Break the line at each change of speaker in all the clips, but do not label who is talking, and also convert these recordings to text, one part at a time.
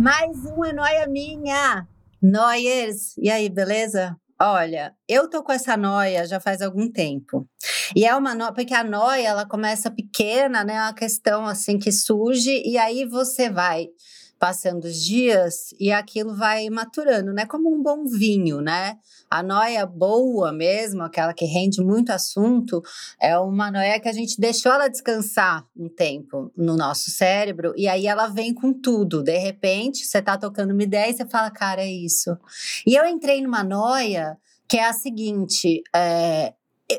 Mais um é noia minha. Noyers, e aí, beleza? Olha, eu tô com essa noia já faz algum tempo. E é uma noia, porque a noia, ela começa pequena, né? É uma questão assim que surge e aí você vai passando os dias e aquilo vai maturando, né? Como um bom vinho, né? A noia boa mesmo, aquela que rende muito assunto, é uma noia que a gente deixou ela descansar um tempo no nosso cérebro e aí ela vem com tudo. De repente, você tá tocando uma ideia e você fala, cara, é isso. E eu entrei numa noia que é a seguinte: é,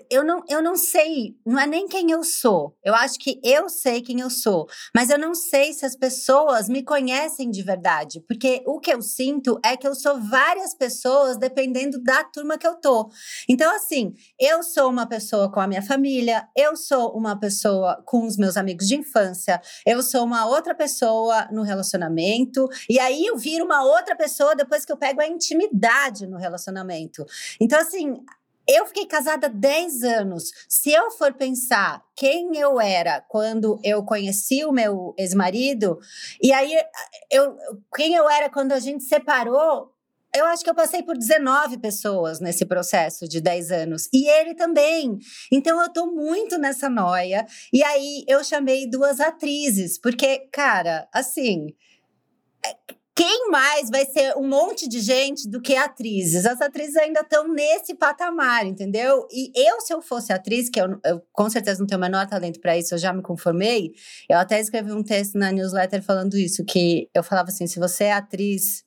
eu não, eu não sei, não é nem quem eu sou. Eu acho que eu sei quem eu sou, mas eu não sei se as pessoas me conhecem de verdade, porque o que eu sinto é que eu sou várias pessoas dependendo da turma que eu tô. Então, assim, eu sou uma pessoa com a minha família, eu sou uma pessoa com os meus amigos de infância, eu sou uma outra pessoa no relacionamento, e aí eu viro uma outra pessoa depois que eu pego a intimidade no relacionamento. Então, assim, eu fiquei casada 10 anos. Se eu for pensar quem eu era quando eu conheci o meu ex-marido, e aí eu, quem eu era quando a gente separou, eu acho que eu passei por 19 pessoas nesse processo de 10 anos. E ele também. Então eu tô muito nessa noia. E aí eu chamei duas atrizes, porque, cara, assim quem mais vai ser um monte de gente do que atrizes? As atrizes ainda estão nesse patamar, entendeu? E eu, se eu fosse atriz, que eu, eu com certeza não tenho o menor talento para isso, eu já me conformei, eu até escrevi um texto na newsletter falando isso, que eu falava assim: se você é atriz,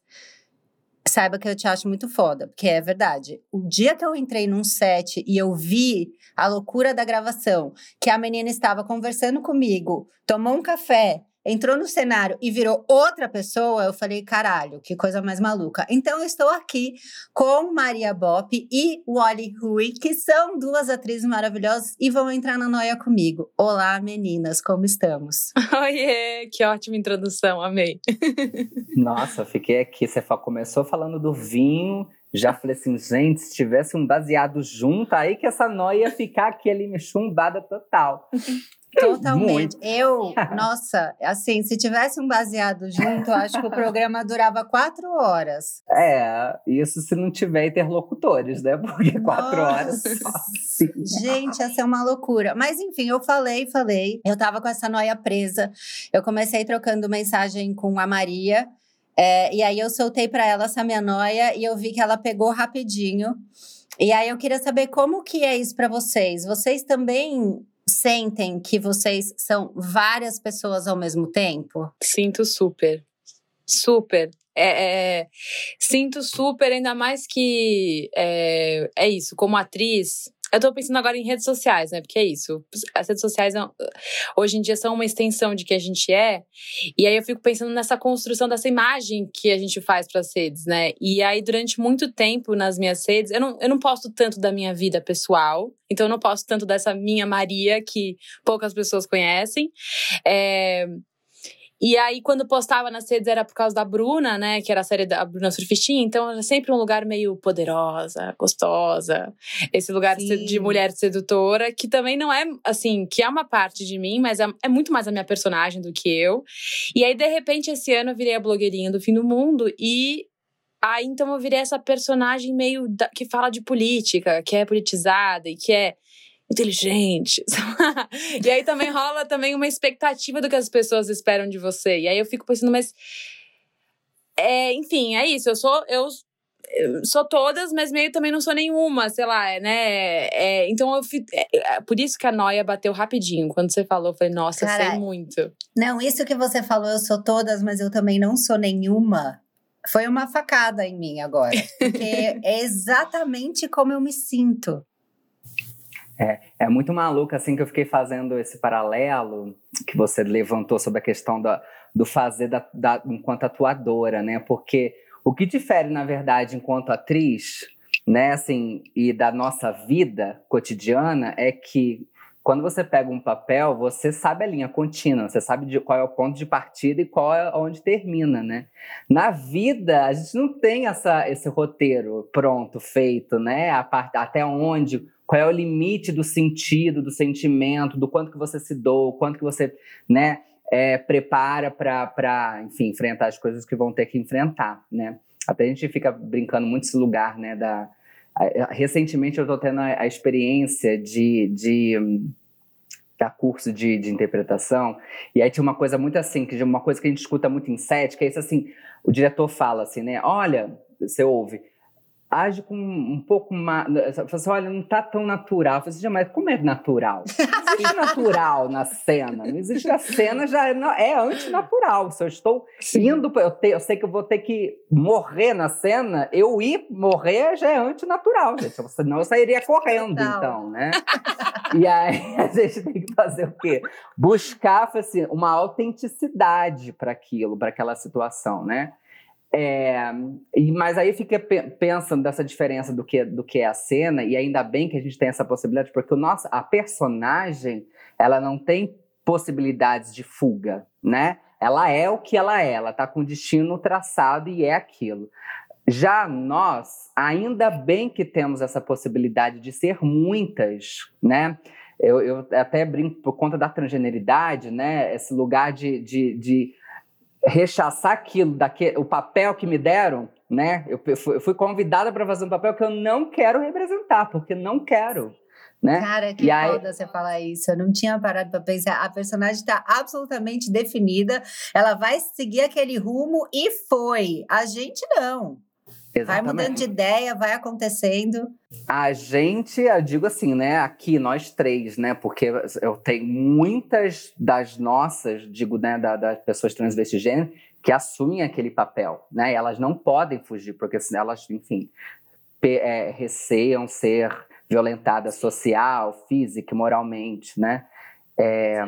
saiba que eu te acho muito foda, porque é verdade. O dia que eu entrei num set e eu vi a loucura da gravação, que a menina estava conversando comigo, tomou um café entrou no cenário e virou outra pessoa, eu falei, caralho, que coisa mais maluca. Então, eu estou aqui com Maria Bop e Wally Rui, que são duas atrizes maravilhosas e vão entrar na noia comigo. Olá, meninas, como estamos?
Oiê, que ótima introdução, amei.
Nossa, fiquei aqui, você começou falando do vinho, já falei assim, gente, se tivesse um baseado junto, aí que essa noia ia ficar aqui ali chumbada total.
Totalmente. Muito. Eu, nossa, assim, se tivesse um baseado junto, acho que o programa durava quatro horas.
É, isso se não tiver interlocutores, né? Porque nossa. quatro horas.
Gente, essa é uma loucura. Mas enfim, eu falei, falei. Eu tava com essa noia presa. Eu comecei trocando mensagem com a Maria. É, e aí eu soltei para ela essa minha noia e eu vi que ela pegou rapidinho. E aí eu queria saber como que é isso para vocês. Vocês também sentem que vocês são várias pessoas ao mesmo tempo?
Sinto super. Super. É, é, sinto super, ainda mais que é, é isso, como atriz, eu tô pensando agora em redes sociais, né? Porque é isso. As redes sociais hoje em dia são uma extensão de que a gente é. E aí eu fico pensando nessa construção dessa imagem que a gente faz para as redes, né? E aí durante muito tempo nas minhas redes, eu não, eu não posto tanto da minha vida pessoal. Então eu não posto tanto dessa minha Maria que poucas pessoas conhecem. É, e aí, quando postava nas redes era por causa da Bruna, né? Que era a série da Bruna Surfistinha. Então, era sempre um lugar meio poderosa, gostosa. Esse lugar Sim. de mulher sedutora, que também não é, assim, que é uma parte de mim, mas é, é, muito mais a minha personagem do que eu. E aí, de repente, esse ano eu virei a blogueirinha do fim do mundo e Aí então eu virei essa personagem meio da, que fala de política, que é politizada e que é inteligente. e aí também rola também uma expectativa do que as pessoas esperam de você. E aí eu fico pensando, mas é, enfim, é isso. Eu sou eu, sou todas, mas meio também não sou nenhuma, sei lá, né? É, então eu fico, é, é, por isso que a noia bateu rapidinho. Quando você falou, eu falei, nossa, Carai. sei muito.
Não, isso que você falou, eu sou todas, mas eu também não sou nenhuma. Foi uma facada em mim agora. Porque é exatamente como eu me sinto.
É, é muito maluco, assim, que eu fiquei fazendo esse paralelo que você levantou sobre a questão da, do fazer da, da, enquanto atuadora, né? Porque o que difere, na verdade, enquanto atriz, né, assim, e da nossa vida cotidiana é que quando você pega um papel, você sabe a linha contínua, você sabe de qual é o ponto de partida e qual é onde termina, né? Na vida, a gente não tem essa, esse roteiro pronto, feito, né? A part, até onde, qual é o limite do sentido, do sentimento, do quanto que você se doa, quanto que você, né, é, prepara para, enfim, enfrentar as coisas que vão ter que enfrentar, né? Até a gente fica brincando muito esse lugar, né, da Recentemente eu estou tendo a, a, experiência de, de dar curso de, de, interpretação, e aí tinha uma coisa muito assim, que uma coisa que a gente escuta muito em set, que é isso assim, o diretor fala assim, né, olha, você ouve, age com um pouco mais. Você assim, olha, não tá tão natural. Eu falei, mas como é natural? Não existe natural na cena. Não existe a cena, já é, é antinatural. Se eu estou indo, eu, te, eu sei que eu vou ter que morrer na cena, eu ir morrer já é antinatural, gente. Senão eu sairia correndo, Total. então, né? e aí a gente tem que fazer o quê? Buscar assim, uma autenticidade para aquilo, para aquela situação, né? É, mas aí fica pensando dessa diferença do que, do que é a cena, e ainda bem que a gente tem essa possibilidade, porque o nosso, a personagem ela não tem possibilidades de fuga, né? Ela é o que ela é, ela está com o destino traçado e é aquilo. Já nós, ainda bem que temos essa possibilidade de ser muitas, né? Eu, eu até brinco por conta da transgeneridade, né? Esse lugar de, de, de rechaçar aquilo, daquele, o papel que me deram, né? Eu fui, eu fui convidada para fazer um papel que eu não quero representar, porque não quero. Né?
Cara, que e foda aí... você falar isso. Eu não tinha parado para pensar. A personagem está absolutamente definida. Ela vai seguir aquele rumo e foi. A gente não. Exatamente. Vai mudando de ideia, vai acontecendo.
A gente, eu digo assim, né? Aqui, nós três, né? Porque eu tenho muitas das nossas, digo, né, da, das pessoas transvestigêneras, que assumem aquele papel, né? E elas não podem fugir, porque senão elas, enfim, é, receiam ser violentadas social, física, moralmente, né? É,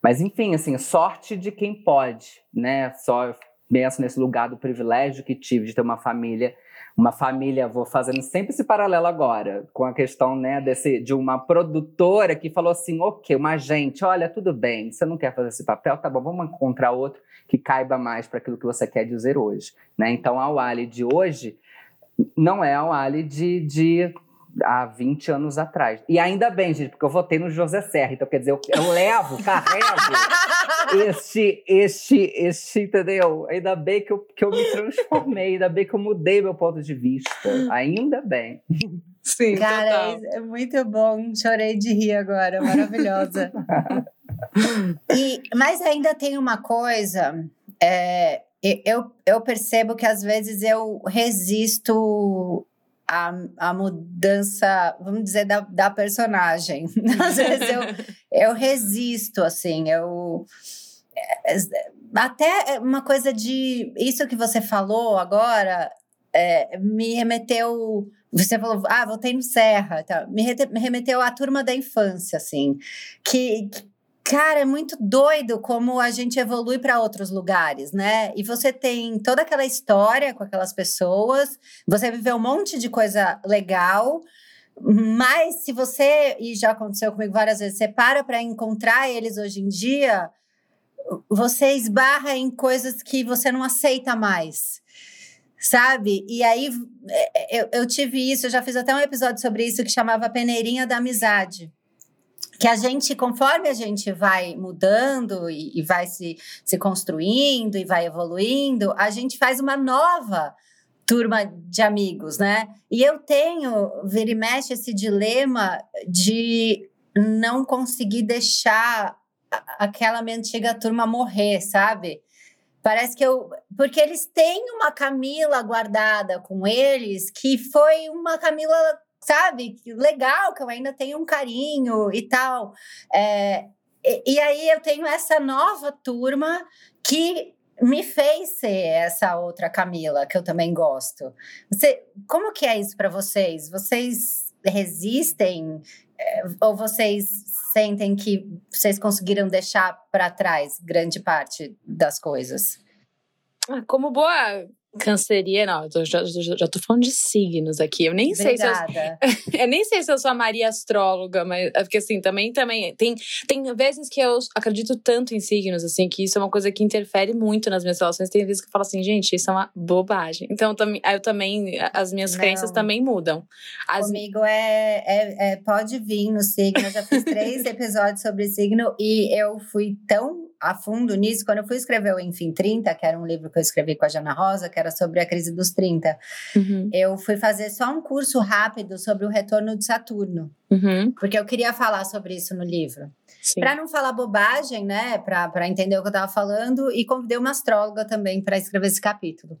mas, enfim, assim, sorte de quem pode, né? Só penso nesse lugar do privilégio que tive de ter uma família, uma família, vou fazendo sempre esse paralelo agora, com a questão, né, desse, de uma produtora que falou assim, ok, uma gente, olha, tudo bem, você não quer fazer esse papel, tá bom, vamos encontrar outro que caiba mais para aquilo que você quer dizer hoje, né? Então, a Wally de hoje não é a Wally de, de há 20 anos atrás. E ainda bem, gente, porque eu votei no José Serra. Então, quer dizer, eu, eu levo, carrego este, este, este, entendeu? Ainda bem que eu, que eu me transformei, ainda bem que eu mudei meu ponto de vista. Ainda bem.
Sim, Cara, total. é muito bom. Chorei de rir agora, maravilhosa. e, mas ainda tem uma coisa. É, eu, eu percebo que às vezes eu resisto a, a mudança, vamos dizer, da, da personagem. Às vezes eu, eu resisto, assim, eu. É, até uma coisa de. Isso que você falou agora é, me remeteu. Você falou, ah, voltei no Serra. Tá, me, me remeteu à turma da infância, assim. Que, Cara, é muito doido como a gente evolui para outros lugares, né? E você tem toda aquela história com aquelas pessoas, você viveu um monte de coisa legal, mas se você, e já aconteceu comigo várias vezes, você para para encontrar eles hoje em dia, você esbarra em coisas que você não aceita mais sabe? E aí é, é, eu, eu tive isso, eu já fiz até um episódio sobre isso que chamava Peneirinha da Amizade que a gente, conforme a gente vai mudando e, e, vai se, se construindo e vai evoluindo, a gente faz uma nova turma de amigos, né? E eu tenho, vira e mexe, esse dilema de não conseguir deixar aquela minha antiga turma morrer, sabe? Parece que eu. Porque eles têm uma Camila guardada com eles, que foi uma Camila sabe? Legal, que eu ainda tenho um carinho e tal. É, e, e aí eu tenho essa nova turma que me fez ser essa outra Camila, que eu também gosto. Você, como que é isso para vocês? Vocês resistem? É, ou vocês sentem que vocês conseguiram deixar para trás grande parte das coisas?
Ah, como boa canceriana, eu já, já, já tô falando de signos aqui. Eu nem
Obrigada.
sei se eu, eu nem sei se eu sou a Maria astróloga, mas é porque assim, também também tem tem vezes que eu acredito tanto em signos assim que isso é uma coisa que interfere muito nas minhas relações. Tem vezes que eu falo assim, gente, isso é uma bobagem. Então também eu também as minhas Não. crenças também mudam.
As... Comigo é, é, é pode vir no signo. Eu já fiz três episódios sobre signo e eu fui tão a fundo nisso quando eu fui escrever o Enfim 30, que era um livro que eu escrevi com a Jana Rosa, que era sobre a crise dos 30. Uhum. Eu fui fazer só um curso rápido sobre o retorno de Saturno, uhum. porque eu queria falar sobre isso no livro. Para não falar bobagem, né? Para entender o que eu estava falando, e convidei uma astróloga também para escrever esse capítulo.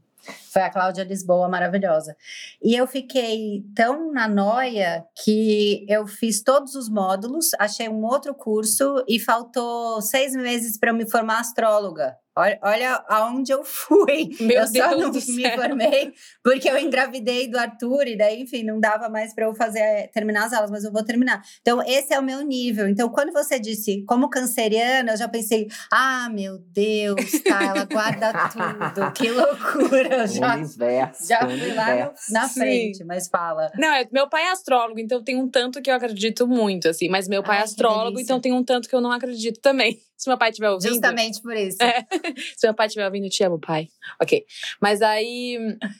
Foi a Cláudia Lisboa, maravilhosa. E eu fiquei tão na noia que eu fiz todos os módulos, achei um outro curso e faltou seis meses para eu me formar astróloga. Olha, olha aonde eu fui.
Meu
eu
Deus
só não
me
céu. formei porque eu engravidei do Arthur e daí, enfim, não dava mais para eu fazer terminar as aulas, mas eu vou terminar. Então, esse é o meu nível. Então, quando você disse como canceriana, eu já pensei: "Ah, meu Deus, tá, ela guarda tudo. Que loucura". Já,
universo,
já fui lá na frente, Sim. mas fala.
Não, é, meu pai é astrólogo, então tem um tanto que eu acredito muito, assim, mas meu pai é Ai, é astrólogo, então tem um tanto que eu não acredito também. Se meu pai estiver ouvindo.
Justamente por isso.
É, se meu pai estiver ouvindo, te amo, pai. Ok. Mas aí,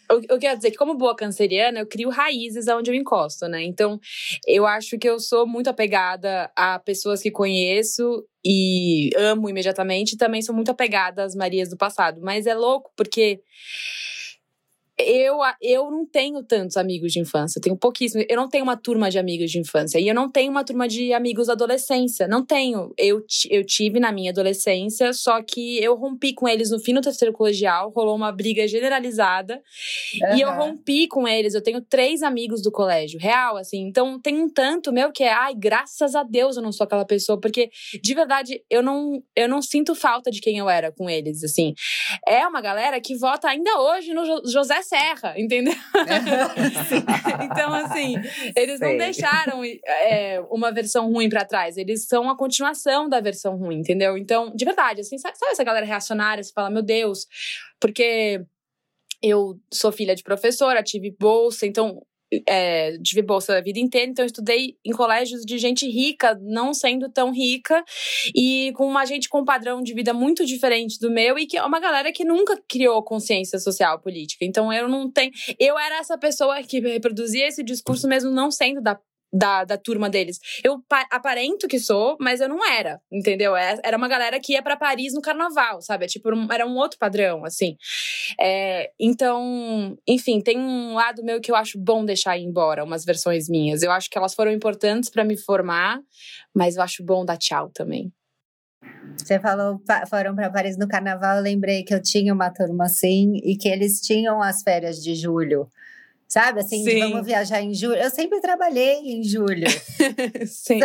que eu ia dizer que, como boa canceriana, eu crio raízes aonde eu encosto, né? Então, eu acho que eu sou muito apegada a pessoas que conheço e amo imediatamente. Também sou muito apegada às Marias do passado. Mas é louco, porque eu, eu não tenho tantos amigos de infância, eu tenho pouquíssimos. Eu não tenho uma turma de amigos de infância. E eu não tenho uma turma de amigos da adolescência. Não tenho. Eu, eu tive na minha adolescência, só que eu rompi com eles no fim do terceiro colegial, rolou uma briga generalizada. Uhum. E eu rompi com eles. Eu tenho três amigos do colégio, real, assim. Então tem um tanto meu que é, ai, graças a Deus eu não sou aquela pessoa, porque de verdade eu não, eu não sinto falta de quem eu era com eles, assim. É uma galera que vota ainda hoje no José serra, entendeu? então, assim, eles Sei. não deixaram é, uma versão ruim para trás, eles são a continuação da versão ruim, entendeu? Então, de verdade, assim, sabe, sabe essa galera reacionária? Você fala, meu Deus, porque eu sou filha de professora, tive bolsa, então é, tive bolsa a vida inteira, então eu estudei em colégios de gente rica, não sendo tão rica, e com uma gente com um padrão de vida muito diferente do meu, e que é uma galera que nunca criou consciência social política. Então eu não tenho. Eu era essa pessoa que reproduzia esse discurso mesmo não sendo da da, da turma deles. Eu aparento que sou, mas eu não era, entendeu? É, era uma galera que ia para Paris no carnaval, sabe? É tipo, era um outro padrão, assim. É, então, enfim, tem um lado meu que eu acho bom deixar ir embora, umas versões minhas. Eu acho que elas foram importantes para me formar, mas eu acho bom dar tchau também.
Você falou, foram para Paris no carnaval, eu lembrei que eu tinha uma turma assim e que eles tinham as férias de julho. Sabe, assim, de vamos viajar em julho. Eu sempre trabalhei em julho.
Sim.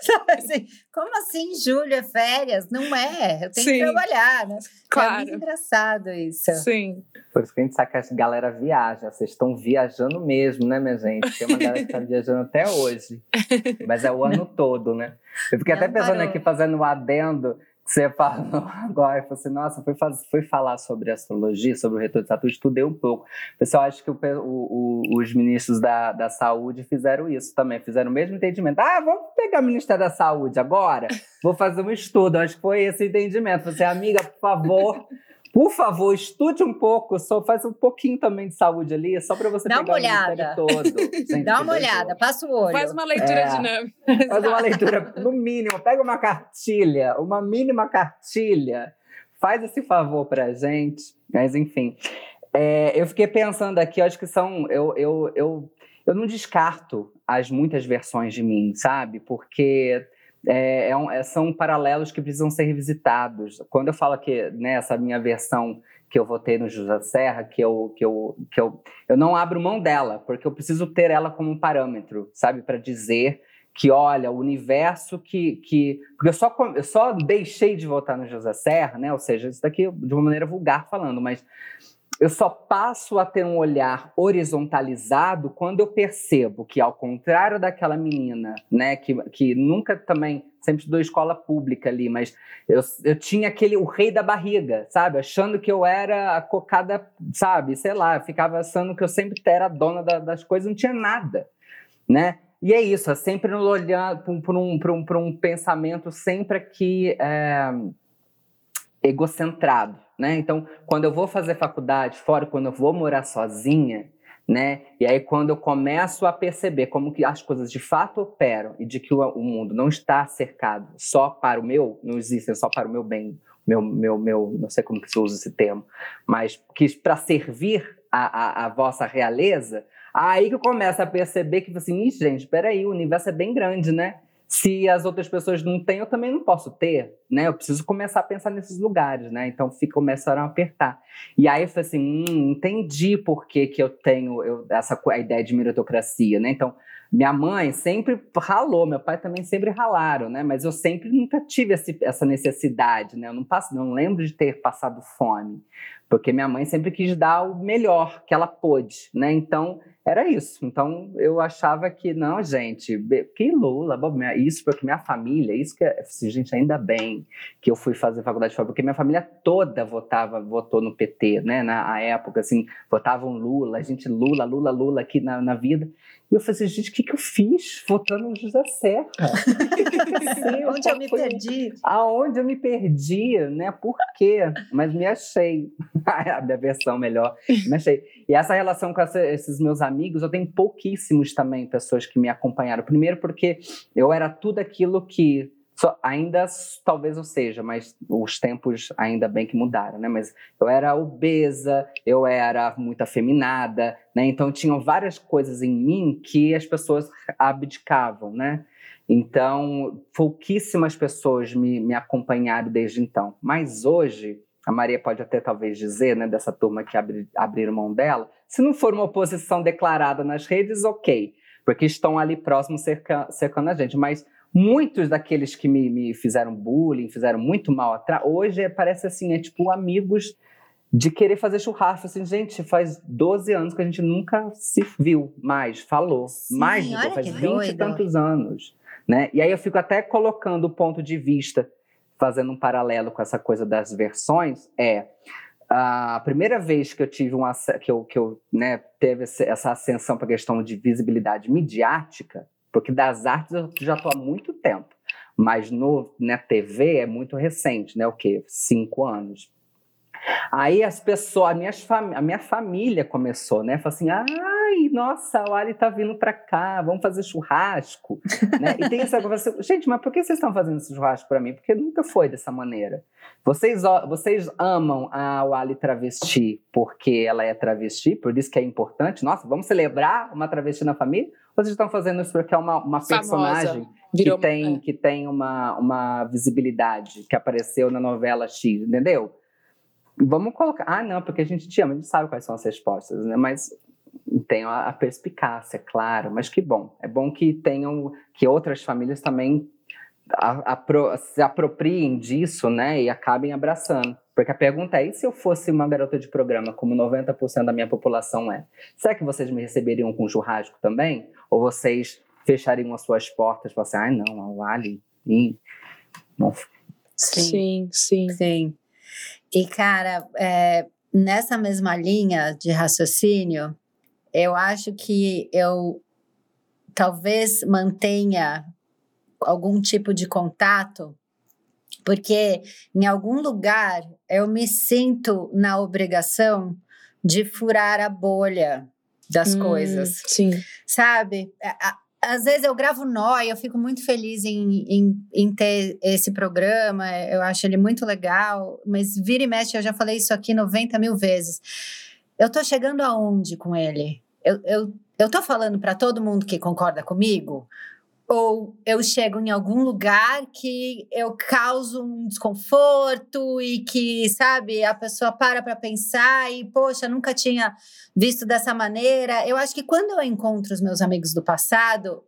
Sabe, assim, como assim julho é férias? Não é, eu tenho Sim. que trabalhar, né? Claro. É muito engraçado isso.
Sim.
Por isso que a gente sabe que a galera viaja. Vocês estão viajando mesmo, né, minha gente? Tem uma galera que tá viajando até hoje. Mas é o ano todo, né? Eu fiquei Não até pensando parou. aqui, fazendo um adendo você falou agora, eu falei assim, nossa, faz, fui falar sobre astrologia, sobre o retorno de Saturno, estudei um pouco. Pessoal, acho que o, o, os ministros da, da saúde fizeram isso também, fizeram o mesmo entendimento. Ah, vamos pegar o Ministério da Saúde agora? Vou fazer um estudo. Acho que foi esse entendimento. Você, amiga, por favor, por favor, estude um pouco, só faz um pouquinho também de saúde ali, só para você
Dá
pegar
uma olhada.
todo. Gente,
Dá uma olhada, passa o olho.
Faz uma leitura é, dinâmica.
Faz uma leitura, no mínimo, pega uma cartilha, uma mínima cartilha, faz esse favor pra gente. Mas, enfim. É, eu fiquei pensando aqui, acho que são. Eu, eu, eu, eu não descarto as muitas versões de mim, sabe? Porque é, é um, é, são paralelos que precisam ser revisitados. Quando eu falo que nessa né, minha versão que eu votei no José Serra, que eu, que eu, que eu, eu não abro mão dela, porque eu preciso ter ela como um parâmetro, sabe, para dizer que, olha, o universo que. que porque eu só, eu só deixei de votar no José Serra, né? Ou seja, isso daqui de uma maneira vulgar falando, mas eu só passo a ter um olhar horizontalizado quando eu percebo que, ao contrário daquela menina, né, que, que nunca também, sempre estudou escola pública ali, mas eu, eu tinha aquele, o rei da barriga, sabe? Achando que eu era a cocada, sabe? Sei lá, ficava achando que eu sempre era dona da, das coisas, não tinha nada, né? E é isso, é sempre olhando para um, um, um pensamento sempre aqui é, egocentrado, né? Então, quando eu vou fazer faculdade fora, quando eu vou morar sozinha, né? E aí quando eu começo a perceber como que as coisas de fato operam e de que o, mundo não está cercado só para o meu, não existem só para o meu bem, meu, meu, meu, não sei como que se usa esse termo, mas que para servir a, a, a, vossa realeza, aí que eu começo a perceber que assim, gente, espera aí, o universo é bem grande, né? Se as outras pessoas não têm, eu também não posso ter, né? Eu preciso começar a pensar nesses lugares, né? Então fica, começaram a apertar. E aí eu falei assim, hum, entendi por que, que eu tenho eu, essa a ideia de meritocracia, né? Então, minha mãe sempre ralou, meu pai também sempre ralaram, né? Mas eu sempre nunca tive esse, essa necessidade, né? Eu não, passo, não lembro de ter passado fome, porque minha mãe sempre quis dar o melhor que ela pôde, né? Então, era isso. Então eu achava que, não, gente, que Lula, isso porque minha família, isso que, é, assim, gente, ainda bem que eu fui fazer faculdade fora, porque minha família toda votava, votou no PT, né, na época, assim, votavam Lula, a gente Lula, Lula, Lula aqui na, na vida. E eu falei assim, gente, o que, que eu fiz votando no José Serra?
Onde eu me perdi?
Aonde eu me perdi, né? Por quê? Mas me achei. A minha versão melhor, me achei. E essa relação com essa, esses meus amigos, eu tenho pouquíssimos também pessoas que me acompanharam. Primeiro porque eu era tudo aquilo que só, ainda talvez eu seja, mas os tempos ainda bem que mudaram, né? Mas eu era obesa, eu era muito afeminada, né? Então tinham várias coisas em mim que as pessoas abdicavam, né? Então pouquíssimas pessoas me, me acompanharam desde então. Mas hoje a Maria pode até talvez dizer, né, dessa turma que abri, abriram mão dela, se não for uma oposição declarada nas redes, ok, porque estão ali próximos cerca, cercando a gente, mas muitos daqueles que me, me fizeram bullying, fizeram muito mal atrás, hoje parece assim, é tipo amigos de querer fazer churrasco, assim, gente, faz 12 anos que a gente nunca se viu mais, falou,
Sim,
mais, faz 20 e tantos anos, né, e aí eu fico até colocando o ponto de vista fazendo um paralelo com essa coisa das versões, é a primeira vez que eu tive uma que eu, que eu né, teve essa ascensão para a questão de visibilidade midiática, porque das artes eu já estou há muito tempo, mas no na TV é muito recente, né? O quê? Cinco anos. Aí as pessoas, a minha, a minha família começou, né? Falou assim: ai, nossa, o Ali tá vindo para cá, vamos fazer churrasco. né? E tem essa conversa, gente, mas por que vocês estão fazendo esse churrasco para mim? Porque nunca foi dessa maneira. Vocês, vocês amam a Wally travesti porque ela é travesti, por isso que é importante. Nossa, vamos celebrar uma travesti na família? Ou vocês estão fazendo isso porque é uma, uma personagem que tem, é. que tem uma, uma visibilidade, que apareceu na novela X, entendeu? Vamos colocar. Ah, não, porque a gente te ama, a gente sabe quais são as respostas, né? Mas tem a, perspicácia, claro. Mas que bom. É bom que tenham, que outras famílias também a, a, pro, se apropriem disso, né? E acabem abraçando. Porque a pergunta é: e se eu fosse uma garota de programa, como 90% da minha população é? Será que vocês me receberiam com churrasco também? Ou vocês fechariam as suas portas e assim, ah, não, a Ali.
Sim, sim.
Sim. E, cara, é, nessa mesma linha de raciocínio, eu acho que eu talvez mantenha algum tipo de contato, porque em algum lugar eu me sinto na obrigação de furar a bolha das hum, coisas.
Sim.
Sabe? Às vezes eu gravo nó e eu fico muito feliz em, em, em, ter esse programa, eu acho ele muito legal, mas vira e mexe, eu já falei isso aqui 90 mil vezes. Eu tô chegando aonde com ele? Eu, eu, eu tô falando para todo mundo que concorda comigo? Ou eu chego em algum lugar que eu causo um desconforto e que, sabe, a pessoa para para pensar e, poxa, nunca tinha visto dessa maneira. Eu acho que quando eu encontro os meus amigos do passado,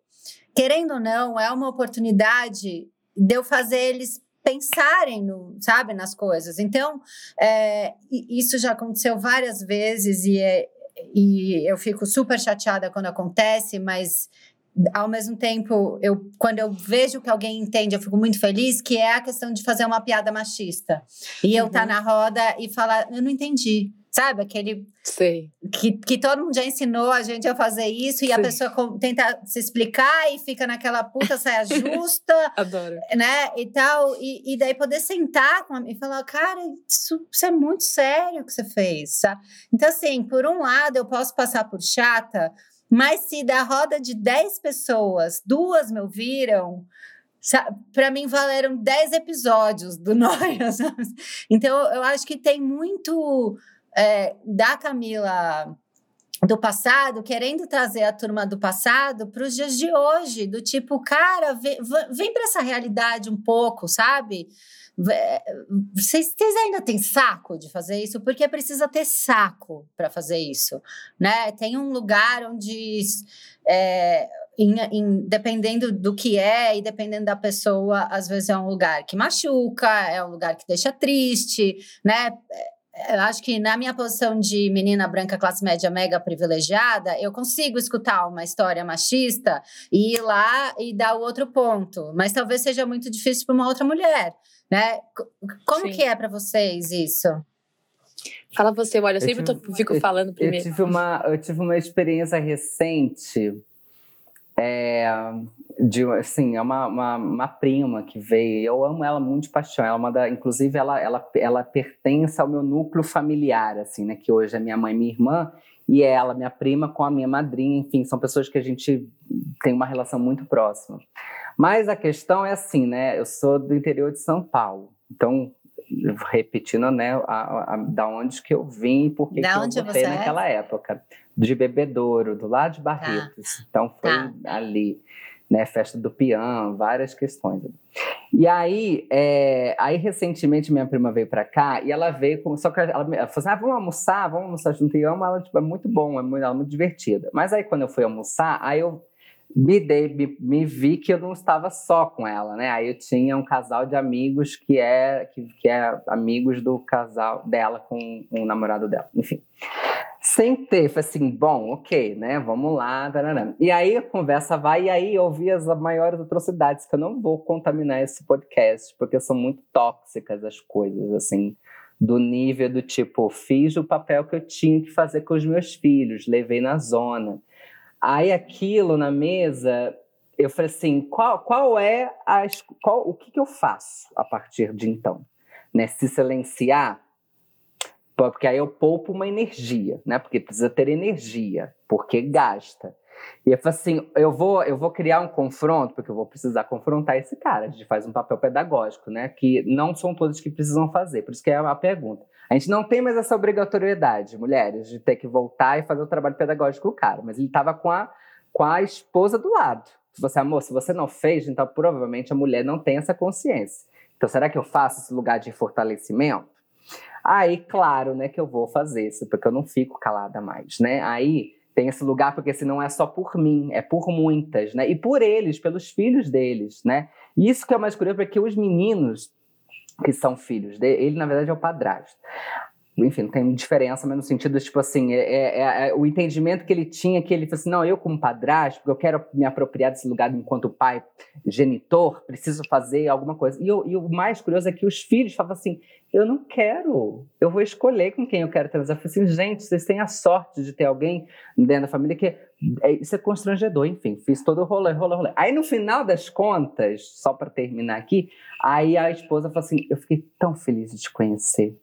querendo ou não, é uma oportunidade de eu fazer eles pensarem no, sabe, nas coisas. Então, é, isso já aconteceu várias vezes e, é, e eu fico super chateada quando acontece, mas ao mesmo tempo, eu, quando eu vejo que alguém entende, eu fico muito feliz, que é a questão de fazer uma piada machista. E tá uhum. eu estar tá na roda e falar, eu não entendi. Sabe? Aquele.
Sei.
Que, que todo mundo já ensinou a gente a fazer isso e a pessoa tenta se explicar e fica naquela puta saia justa.
Adoro.
Né? E tal. E, e daí poder sentar com e falar, cara, isso, isso é muito sério que você fez. Sabe? Então, assim, por um lado, eu posso passar por chata, mas se da roda de 10 pessoas, duas me ouviram, para mim valeram 10 episódios do Noia. Então, eu acho que tem muito é, da Camila do passado, querendo trazer a turma do passado para os dias de hoje, do tipo, cara, vem, vem para essa realidade um pouco, sabe? Vocês, vocês, ainda têm saco de fazer isso? Porque precisa ter saco para fazer isso, né? Tem um lugar onde, é, em, em, dependendo do que é e dependendo da pessoa, às vezes é um lugar que machuca, é um lugar que deixa triste, né? Eu acho que na minha posição de menina branca, classe média mega privilegiada, eu consigo escutar uma história machista e ir lá e dar o outro ponto. Mas talvez seja muito difícil para uma outra mulher, né? Como Sim. que é para vocês isso?
Fala você, olha, eu sempre eu tive, fico falando primeiro.
Eu tive uma, eu tive uma experiência recente é, de assim, é uma, uma, uma, prima que veio. Eu amo ela muito de paixão. Ela é uma da, inclusive ela, ela, ela pertence ao meu núcleo familiar, assim, né? Que hoje é minha mãe, minha irmã e ela, minha prima, com a minha madrinha. Enfim, são pessoas que a gente tem uma relação muito próxima. Mas a questão é assim, né? Eu sou do interior de São Paulo, então repetindo, né, a, a, da onde que eu vim e por que, que eu voltei é? naquela época. De Bebedouro, do lado de tá. Barretos. Tá. Então foi tá. ali né, festa do peão, várias questões. E aí, é, aí recentemente minha prima veio para cá e ela veio com, só que ela, ela falou assim, ah, vamos almoçar, vamos almoçar junto. E eu amo ela, tipo, é muito bom, é muito, ela é muito divertida. Mas aí quando eu fui almoçar, aí eu me dei, me, me, vi que eu não estava só com ela, né? Aí eu tinha um casal de amigos que é que, que é amigos do casal dela com, o namorado dela, enfim. Sentei, falei assim, bom, ok, né? Vamos lá. Tarará. E aí a conversa vai, e aí eu ouvi as maiores atrocidades, que eu não vou contaminar esse podcast, porque são muito tóxicas as coisas, assim, do nível do tipo, fiz o papel que eu tinha que fazer com os meus filhos, levei na zona. Aí aquilo na mesa, eu falei assim, qual, qual é a, qual, o que, que eu faço a partir de então? Né? Se silenciar? Porque aí eu poupo uma energia, né? Porque precisa ter energia, porque gasta. E eu falei assim, eu vou, eu vou criar um confronto, porque eu vou precisar confrontar esse cara. A gente faz um papel pedagógico, né? Que não são todos que precisam fazer. Por isso que é a pergunta. A gente não tem mais essa obrigatoriedade, mulheres, de ter que voltar e fazer o trabalho pedagógico com o cara. Mas ele estava com a, com a esposa do lado. Se você, amor, se você não fez, então provavelmente a mulher não tem essa consciência. Então, será que eu faço esse lugar de fortalecimento? Aí, claro, né, que eu vou fazer isso, porque eu não fico calada mais, né? Aí tem esse lugar, porque senão é só por mim, é por muitas, né? E por eles, pelos filhos deles, né? E isso que é mais curioso, porque os meninos que são filhos dele, ele na verdade é o padrasto enfim, tem diferença, mas no sentido, tipo assim, é, é, é, o entendimento que ele tinha, que ele falou assim, não, eu como padrasto, eu quero me apropriar desse lugar enquanto pai genitor, preciso fazer alguma coisa. E, eu, e o mais curioso é que os filhos falavam assim, eu não quero, eu vou escolher com quem eu quero transar. Eu falei assim, gente, vocês têm a sorte de ter alguém dentro da família que é, isso é constrangedor, enfim, fiz todo o rolê, rolê, rolê. Aí no final das contas, só para terminar aqui, aí a esposa falou assim, eu fiquei tão feliz de te conhecer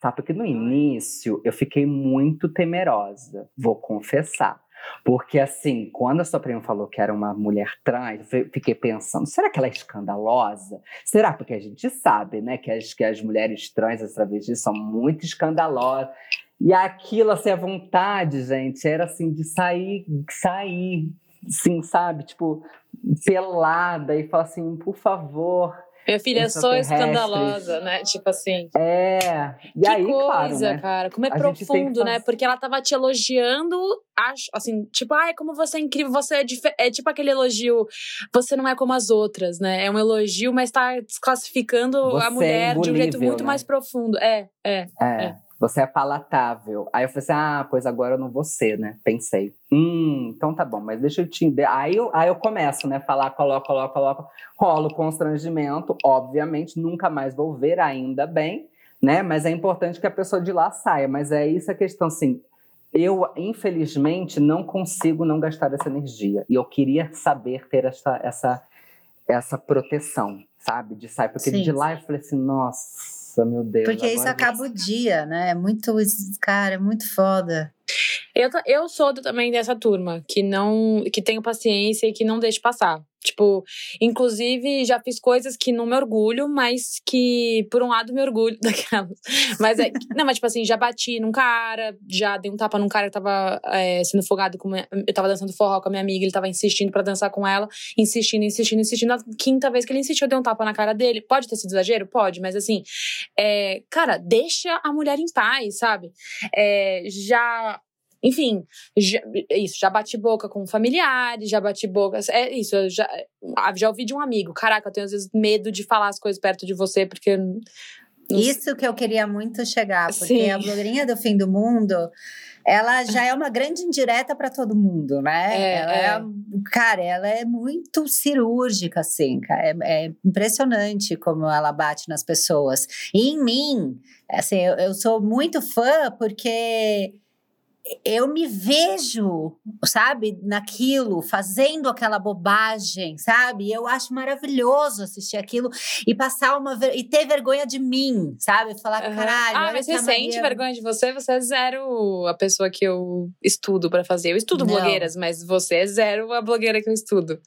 Tá? Porque no início eu fiquei muito temerosa, vou confessar. Porque, assim, quando a sua prima falou que era uma mulher trans, eu fiquei pensando: será que ela é escandalosa? Será? Porque a gente sabe, né, que as, que as mulheres trans, as travestis, são muito escandalosas. E aquilo, assim, a vontade, gente, era assim, de sair, sair, sim, sabe? Tipo, pelada e falar assim: por favor,
Minha filha, sou escandalosa, né? Tipo assim.
É. E
que
aí,
coisa,
claro, né?
cara. Como é
A
profundo, né?
fazer-
Porque ela tava te elogiando, acho, assim, tipo, ai, como você é incrível, você é, é tipo aquele elogio, você não é como as outras, né? É um elogio, mas tá desclassificando
Você
a
é
mulher de um jeito muito
né?
mais profundo. É, é.
É.
É.
Você é palatável. Aí eu falei assim: ah, pois agora eu não vou ser, né? Pensei. Hum, então tá bom, mas deixa eu te. Aí eu, aí eu começo, né? Falar, coloco, coloco, coloco. Rolo o constrangimento. Obviamente, nunca mais vou ver, ainda bem, né? Mas é importante que a pessoa de lá saia. Mas é isso a questão, assim. Eu, infelizmente, não consigo não gastar essa energia. E eu queria saber ter essa, essa, essa proteção, sabe? De sair. Porque
Sim.
de lá eu falei assim, nossa, meu Deus.
Porque isso acaba o dia, né? É muito, cara, é muito foda.
Eu, eu sou também dessa turma, que não. que tenho paciência e que não deixo passar. Tipo, inclusive já fiz coisas que não me orgulho, mas que, por um lado, me orgulho daquelas. Mas é. Não, mas tipo assim, já bati num cara, já dei um tapa num cara que tava é, sendo folgado com. minha- Eu tava dançando forró com a minha amiga, ele tava insistindo pra dançar com ela, insistindo, insistindo, insistindo. Na quinta vez que ele insistiu, eu dei um tapa na cara dele. Pode ter sido exagero? Pode, mas assim, é, cara, deixa a mulher em paz, sabe? É, já. Enfim, já, isso, já bati boca com familiares, já bati boca. É isso, eu já, ah, já ouvi de um amigo. Caraca, eu tenho às vezes medo de falar as coisas perto de você, porque.
Isso que eu queria muito chegar, porque
Sim.
a blogueirinha do fim do mundo, ela já é uma grande indireta para todo mundo, né?
É,
ela
é.
cara, ela é muito cirúrgica, assim, cara. É, é impressionante como ela bate nas pessoas. E em mim, assim, eu, eu sou muito fã porque eu me vejo, sabe, naquilo, fazendo aquela bobagem, sabe? Eu acho maravilhoso assistir aquilo e passar uma ver- e ter vergonha de mim, sabe? Falar,
Aham.
caralho.
Ah, mas você sente
Maria-
vergonha de você? Você é zero a pessoa que eu estudo pra fazer. Eu estudo
Não.
blogueiras, mas você é zero a blogueira que eu estudo.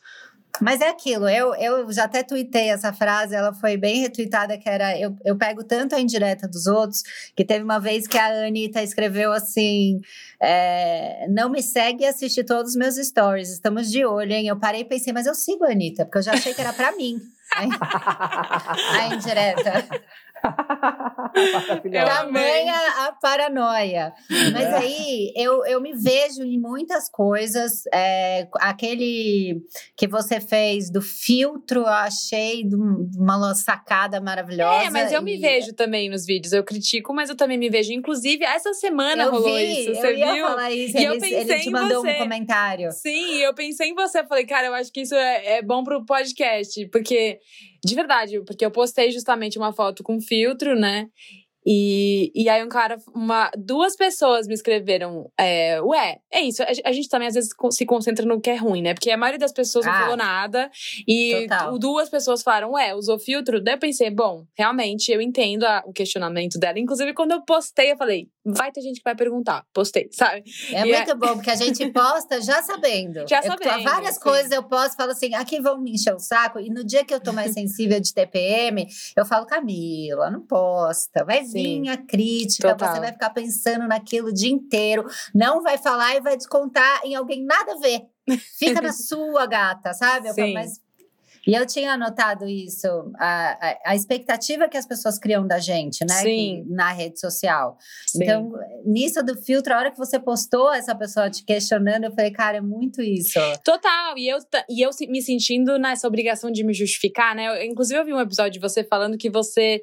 Mas é aquilo, eu, eu já até tuitei essa frase, ela foi bem retweetada, que era eu, eu pego tanto a indireta dos outros, que teve uma vez que a Anitta escreveu assim: é, não me segue e assiste todos os meus stories, estamos de olho, hein? Eu parei e pensei, mas eu sigo a Anitta, porque eu já achei que era pra mim. A indireta.
Eu.
Tamanha a paranoia. Mas aí eu, eu me vejo em muitas coisas. é, aquele que você fez do filtro, eu achei um- uma sacada maravilhosa.
É, mas eu me
e-
vejo também nos vídeos. Eu critico, mas eu também me vejo. Inclusive, essa semana
Eu
rolou
vi,
isso.
eu
Você
ia
viu?
falar isso.
E eu
ele, ele
pensei
te
em
mandou
você.
um comentário.
Sim, eu pensei em você. Falei, cara, eu acho que isso é, é bom pro podcast. Porque, de verdade, porque eu postei justamente uma foto com filtro, né? E, e aí um cara, uma, duas pessoas me escreveram, é, ué, é isso, a, a gente também às vezes se concentra no que é ruim, né? Porque a maioria das pessoas não
Ah,
falou nada. E
total.
duas pessoas falaram, ué, usou filtro? Daí eu pensei, bom, realmente eu entendo a- o questionamento dela. Inclusive, quando eu postei, eu falei, vai ter gente que vai perguntar. Postei, sabe?
É
E é-
muito bom, porque a gente posta já sabendo.
Já
Eu-
sabendo,
várias
sim.
coisas eu posto, falo assim, aqui vão me encher o saco. E no dia que eu tô mais sensível de TPM, eu falo, Camila, não posta. Vai
Sim.
vir a crítica,
Total.
você vai ficar pensando naquilo o dia inteiro. Não vai falar e vai descontar em alguém nada a ver. Fica na sua, gata, sabe? Eu falo,
Sim.
mas... E eu tinha anotado isso, a, a, a expectativa que as pessoas criam da gente, né?
Sim.
Que- na rede social.
Sim.
Então, nisso do filtro, a hora que você postou essa pessoa te questionando, eu falei, cara, é muito isso.
Total, e eu, e eu me sentindo nessa obrigação de me justificar, né? Eu- inclusive, eu vi um episódio de você falando que você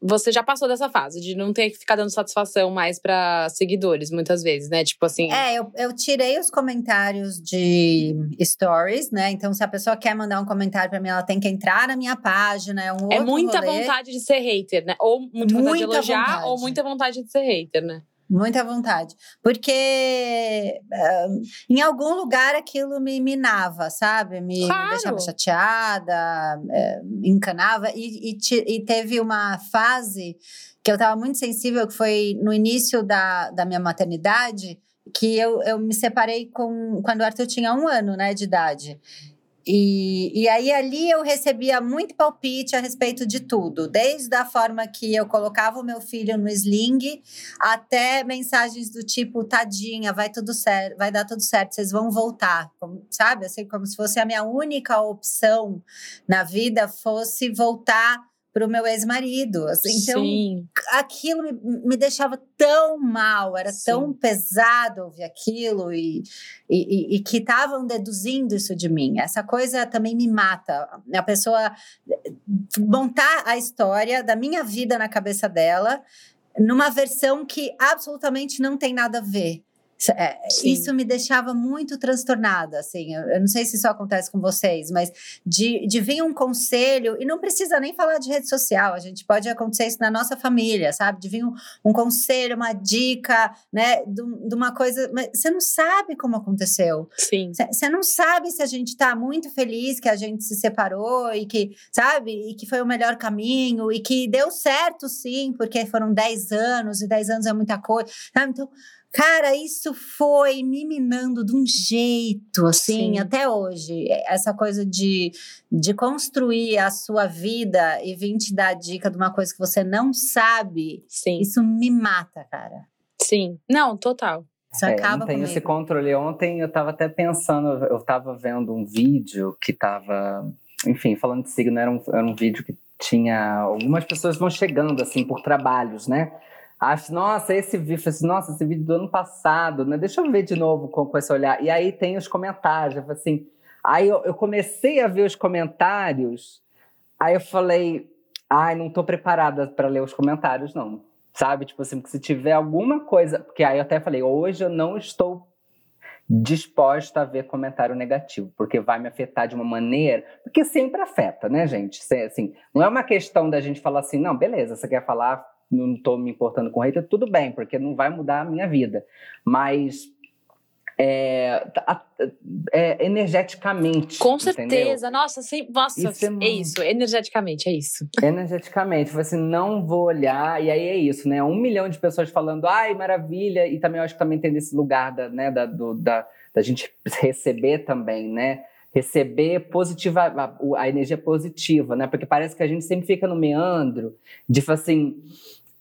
você já passou dessa fase de não ter que ficar dando satisfação mais pra seguidores, muitas vezes, né? Tipo assim.
É, eu, eu tirei os comentários de stories, né? Então, se a pessoa quer mandar um comentário pra mim, ela tem que entrar na minha página, é um
É muita
rolê.
vontade de ser hater, né? Ou muita vontade de
Muita
elogiar,
vontade.
ou muita vontade de ser hater, né?
Muita vontade. Porque ah, em algum lugar aquilo me minava, sabe? Me, me
Claro.
deixava chateada, me encanava. E, e ti- e teve uma fase que eu estava muito sensível, que foi no início da, da minha maternidade, que eu, eu me separei com, quando o Arthur tinha um ano né, de idade. E, e aí ali eu recebia muito palpite a respeito de tudo, desde a forma que eu colocava o meu filho no sling, até mensagens do tipo, tadinha, vai tudo certo, vai dar tudo certo, vocês vão voltar, como, sabe? Assim, como se fosse a minha única opção na vida fosse voltar para o meu ex-marido. Assim, então, Sim. aquilo me, me, deixava tão mal, era Sim. tão pesado ouvir aquilo e, e, e, e que estavam deduzindo isso de mim. Essa coisa também me mata. A pessoa montar a história da minha vida na cabeça dela numa versão que absolutamente não tem nada a ver. É, isso me deixava muito transtornada, assim. Eu, eu, não sei se isso acontece com vocês, mas de, de vir um conselho, e não precisa nem falar de rede social, a gente pode acontecer isso na nossa família, sabe? De vir um, um conselho, uma dica, né? De, de, uma coisa. Mas você não sabe como aconteceu.
Sim.
Você não sabe se a gente está muito feliz que a gente se separou e que, sabe? E que foi o melhor caminho e que deu certo, sim, porque foram 10 anos e 10 anos é muita coisa. Sabe? Então Cara, isso foi me minando de um jeito, assim, Sim. até hoje. Essa coisa de, de construir a sua vida e vir te dar dica de uma coisa que você não sabe.
Sim.
Isso me mata, cara.
Sim. Não, total.
Isso é, acaba não tenho comigo. esse controle. Ontem eu tava até pensando, eu tava vendo um vídeo que tava, enfim, falando de signo, era um, era um vídeo que tinha. Algumas pessoas vão chegando, assim, por trabalhos, né? Acho, nossa, esse vídeo, assim, nossa, esse vídeo do ano passado, né? Deixa eu ver de novo com, com esse olhar. E aí tem os comentários, assim. Aí eu, eu, comecei a ver os comentários, aí eu falei, ai, não tô preparada para ler os comentários, não. Sabe? Tipo assim, porque se tiver alguma coisa. Porque aí eu até falei, hoje eu não estou disposta a ver comentário negativo, porque vai me afetar de uma maneira, porque sempre afeta, né, gente? Assim, não é uma questão da gente falar assim, não, beleza, você quer falar não estou me importando com hater, tudo bem, porque não vai mudar a minha vida. Mas é, é, energeticamente.
Com certeza, entendeu? nossa, sim, nossa, isso é, é, isso, energeticamente, é isso.
Energeticamente, você assim, não vou olhar, e aí é isso, né? Um milhão de pessoas falando, ai, maravilha, e também eu acho que também tem nesse lugar da, né, da, do, da, da gente receber também, né? Receber positiva, a, energia positiva, né? Porque parece que a gente sempre fica no meandro de assim,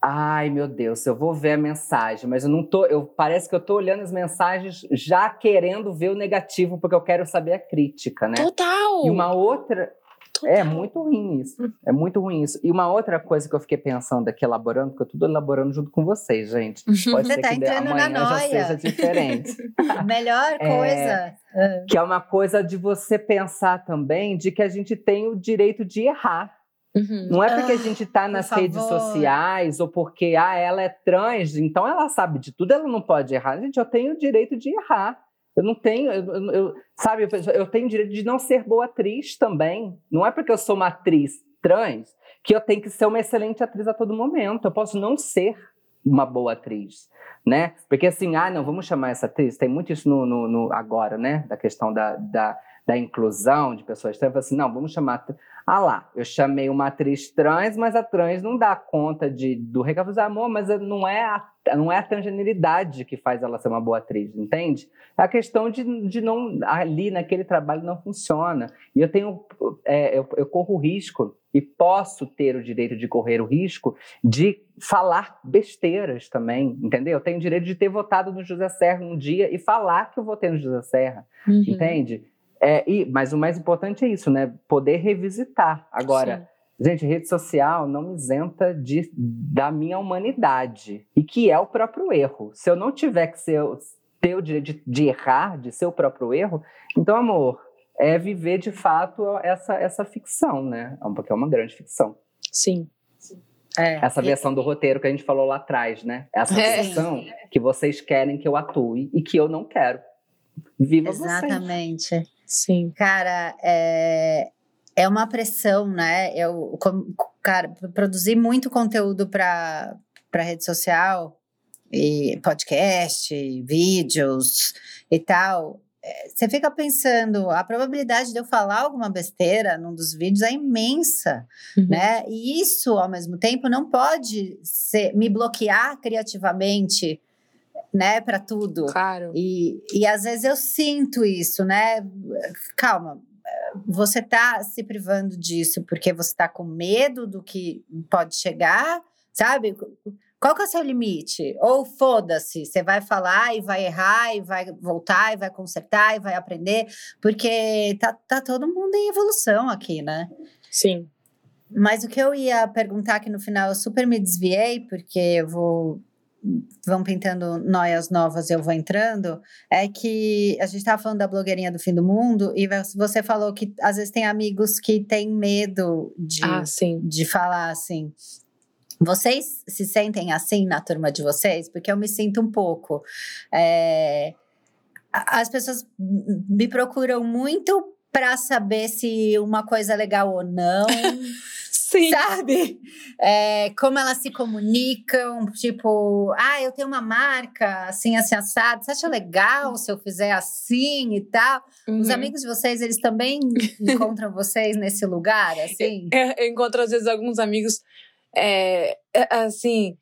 ai meu Deus, eu vou ver a mensagem, mas eu não tô, eu parece que eu tô olhando as mensagens já querendo ver o negativo porque eu quero saber a crítica, né?
Total.
E uma outra é muito ruim isso. É muito ruim isso. E uma outra coisa que eu fiquei pensando aqui, elaborando, porque eu tudo elaborando junto com vocês, gente.
Pode Você ser tá que amanhã já
seja diferente.
Melhor é, coisa.
É, que é uma coisa de você pensar também de que a gente tem o direito de errar. Uhum. Não é porque a ah, gente está nas redes sociais ou porque ah, ela é trans, então ela sabe de tudo, ela não pode errar. Gente, eu tenho o direito de errar. Eu não tenho, eu, eu, sabe, eu tenho direito de não ser boa atriz também. Não é porque eu sou uma atriz trans que eu tenho que ser uma excelente atriz a todo momento. Eu posso não ser uma boa atriz, né? Porque assim, ah, não, vamos chamar essa atriz. Tem muito isso no, no, no agora, né? Da questão da, da, da inclusão de pessoas trans. Assim, não, vamos chamar. Ah lá, eu chamei uma atriz trans, mas a trans não dá conta de, do recado. Amor, mas não é, a, não é a transgeneridade que faz ela ser uma boa atriz, entende? É a questão de, de não. Ali, naquele trabalho, não funciona. E eu tenho. É, eu, eu corro o risco, e posso ter o direito de correr o risco de falar besteiras também, entendeu? Eu tenho o direito de ter votado no José Serra um dia e falar que eu votei no José Serra, uhum. entende? É, e, mas o mais importante é isso, né? Poder revisitar. Agora, Sim. gente, rede social não me isenta de, da minha humanidade. E que é o próprio erro. Se eu não tiver que ser, ter o direito de, de errar, de ser o próprio erro, então, amor, é viver de fato essa, essa ficção, né? É porque é uma grande ficção.
Sim.
É, essa versão do roteiro que a gente falou lá atrás, né? Essa é. versão que vocês querem que eu atue e que eu não quero. Viva
Exatamente.
Vocês.
Sim.
Cara, é, é uma pressão, né? Eu, cara, produzir muito conteúdo para rede social, e podcast, vídeos e tal. É, você fica pensando, a probabilidade de eu falar alguma besteira num dos vídeos é imensa, uhum. né? E isso, ao mesmo tempo, não pode ser, me bloquear criativamente né, para tudo.
Claro.
E, e às vezes eu sinto isso, né? Calma, você tá se privando disso porque você tá com medo do que pode chegar, sabe? Qual que é o seu limite? Ou foda-se, você vai falar e vai errar, e vai voltar, e vai consertar, e vai aprender, porque tá, tá todo mundo em evolução aqui, né?
Sim.
Mas o que eu ia perguntar aqui no final, eu super me desviei, porque eu vou. Vão pintando noias novas e eu vou entrando. É que a gente estava falando da blogueirinha do fim do mundo, e você falou que às vezes tem amigos que têm medo de,
Ah,
de falar assim. Vocês se sentem assim na turma de vocês? Porque eu me sinto um pouco. É, As pessoas me procuram muito para saber se uma coisa é legal ou não,
Sim.
sabe? É, como elas se comunicam, tipo, ah, eu tenho uma marca assim, assim, assado. Você acha legal se eu fizer assim e tal? Os
Uhum.
amigos de vocês, eles também encontram vocês nesse lugar, assim?
É, Eu encontro, às vezes, alguns amigos, é, é, assim...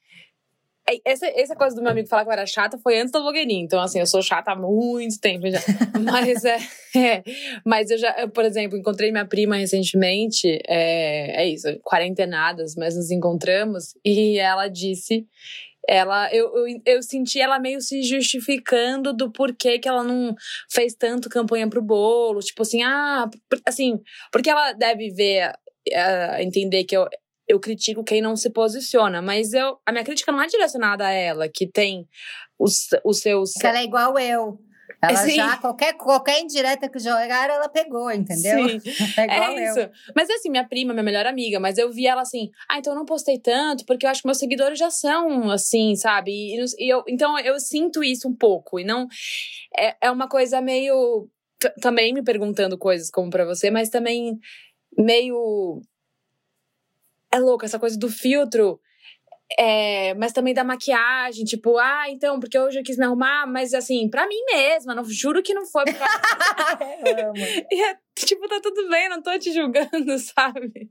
Essa, essa coisa do meu amigo falar que eu era chata foi antes da blogueirinha. Então, assim, eu sou chata há muito tempo já. Mas, é, é, mas eu já, eu, por exemplo, encontrei minha prima recentemente. É, é isso, quarentenadas, mas nos encontramos. E ela disse... Ela, eu, eu, eu senti ela meio se justificando do porquê que ela não fez tanto campanha pro bolo. Tipo assim, ah, assim, porque ela deve ver, eh, entender que eu, eu critico quem não se posiciona, mas eu, a minha crítica não é direcionada a ela, que tem os, os seus.
Ela é igual eu. Ela
Sim.
já, qualquer, qualquer indireta que jogaram, ela pegou, entendeu?
Sim,
É igual
é
eu.
isso. Mas assim, minha prima, minha melhor amiga, mas eu vi ela assim, ah, então eu não postei tanto, porque eu acho que meus seguidores já são assim, sabe? E, e eu, então eu sinto isso um pouco, e não. É, é uma coisa meio. Também me perguntando coisas como pra você, mas também meio. É louco essa coisa do filtro. É, mas também da maquiagem, tipo, ah, então, porque hoje eu quis me arrumar, mas assim, pra mim mesma, não juro que não foi
Eu amo.
e é, tipo, tá tudo bem, não tô te julgando, sabe?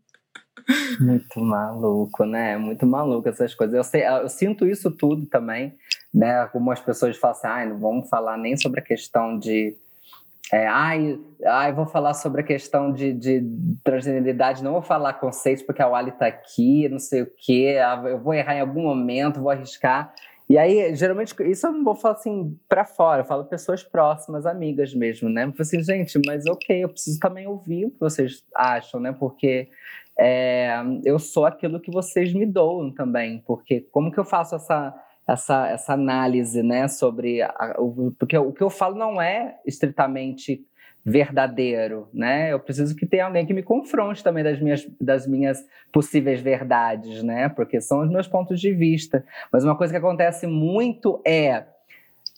Muito maluco, né? Muito maluco essas coisas. Eu, sei, eu sinto isso tudo também, né? Algumas pessoas falam assim, ai, não vamos falar nem sobre a questão de. É, ai, ai, vou falar sobre a questão de, de transgeneridade, não vou falar conceitos porque a Wally tá aqui, não sei o quê, eu vou errar em algum momento, vou arriscar. E aí, geralmente, isso eu não vou falar assim pra fora, eu falo pessoas próximas, amigas mesmo, né? Eu falo assim, gente, mas ok, eu preciso também ouvir o que vocês acham, né? Porque é, eu sou aquilo que vocês me doam também, porque como que eu faço essa, essa, essa análise, né, sobre a, o, porque o que eu falo não é estritamente verdadeiro, né? Eu preciso que tenha alguém que me confronte também das minhas, das minhas possíveis verdades, né? Porque são os meus pontos de vista. Mas uma coisa que acontece muito é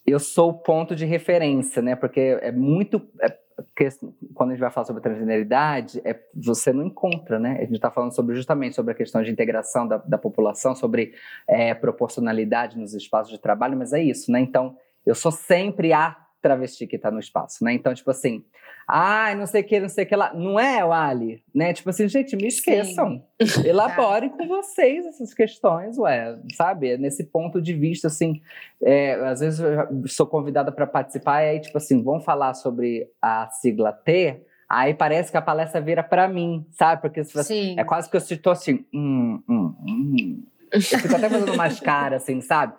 eu sou o ponto de referência, né? Porque é muito. É, porque quando a gente vai falar sobre transgeneridade, é, você não encontra, né? A gente está falando sobre justamente sobre a questão de integração da, da população, sobre é, proporcionalidade nos espaços de trabalho, mas é isso, né? Então, eu sou sempre a travesti que está no espaço, né? Então, tipo assim, ai, não sei o que, não sei o que lá. Não é o Ali, né? Tipo assim, gente, me esqueçam. Elaborem com vocês essas questões, ué, sabe? É Nesse ponto de vista, assim, é, às vezes eu sou convidada para participar e aí, tipo assim, vão falar sobre a sigla T, aí parece que a palestra vira para mim, sabe? Porque se você-
Sim.
é quase que eu estou assim, hum, hum, hum. Eu fico até fazendo umas caras, assim, sabe?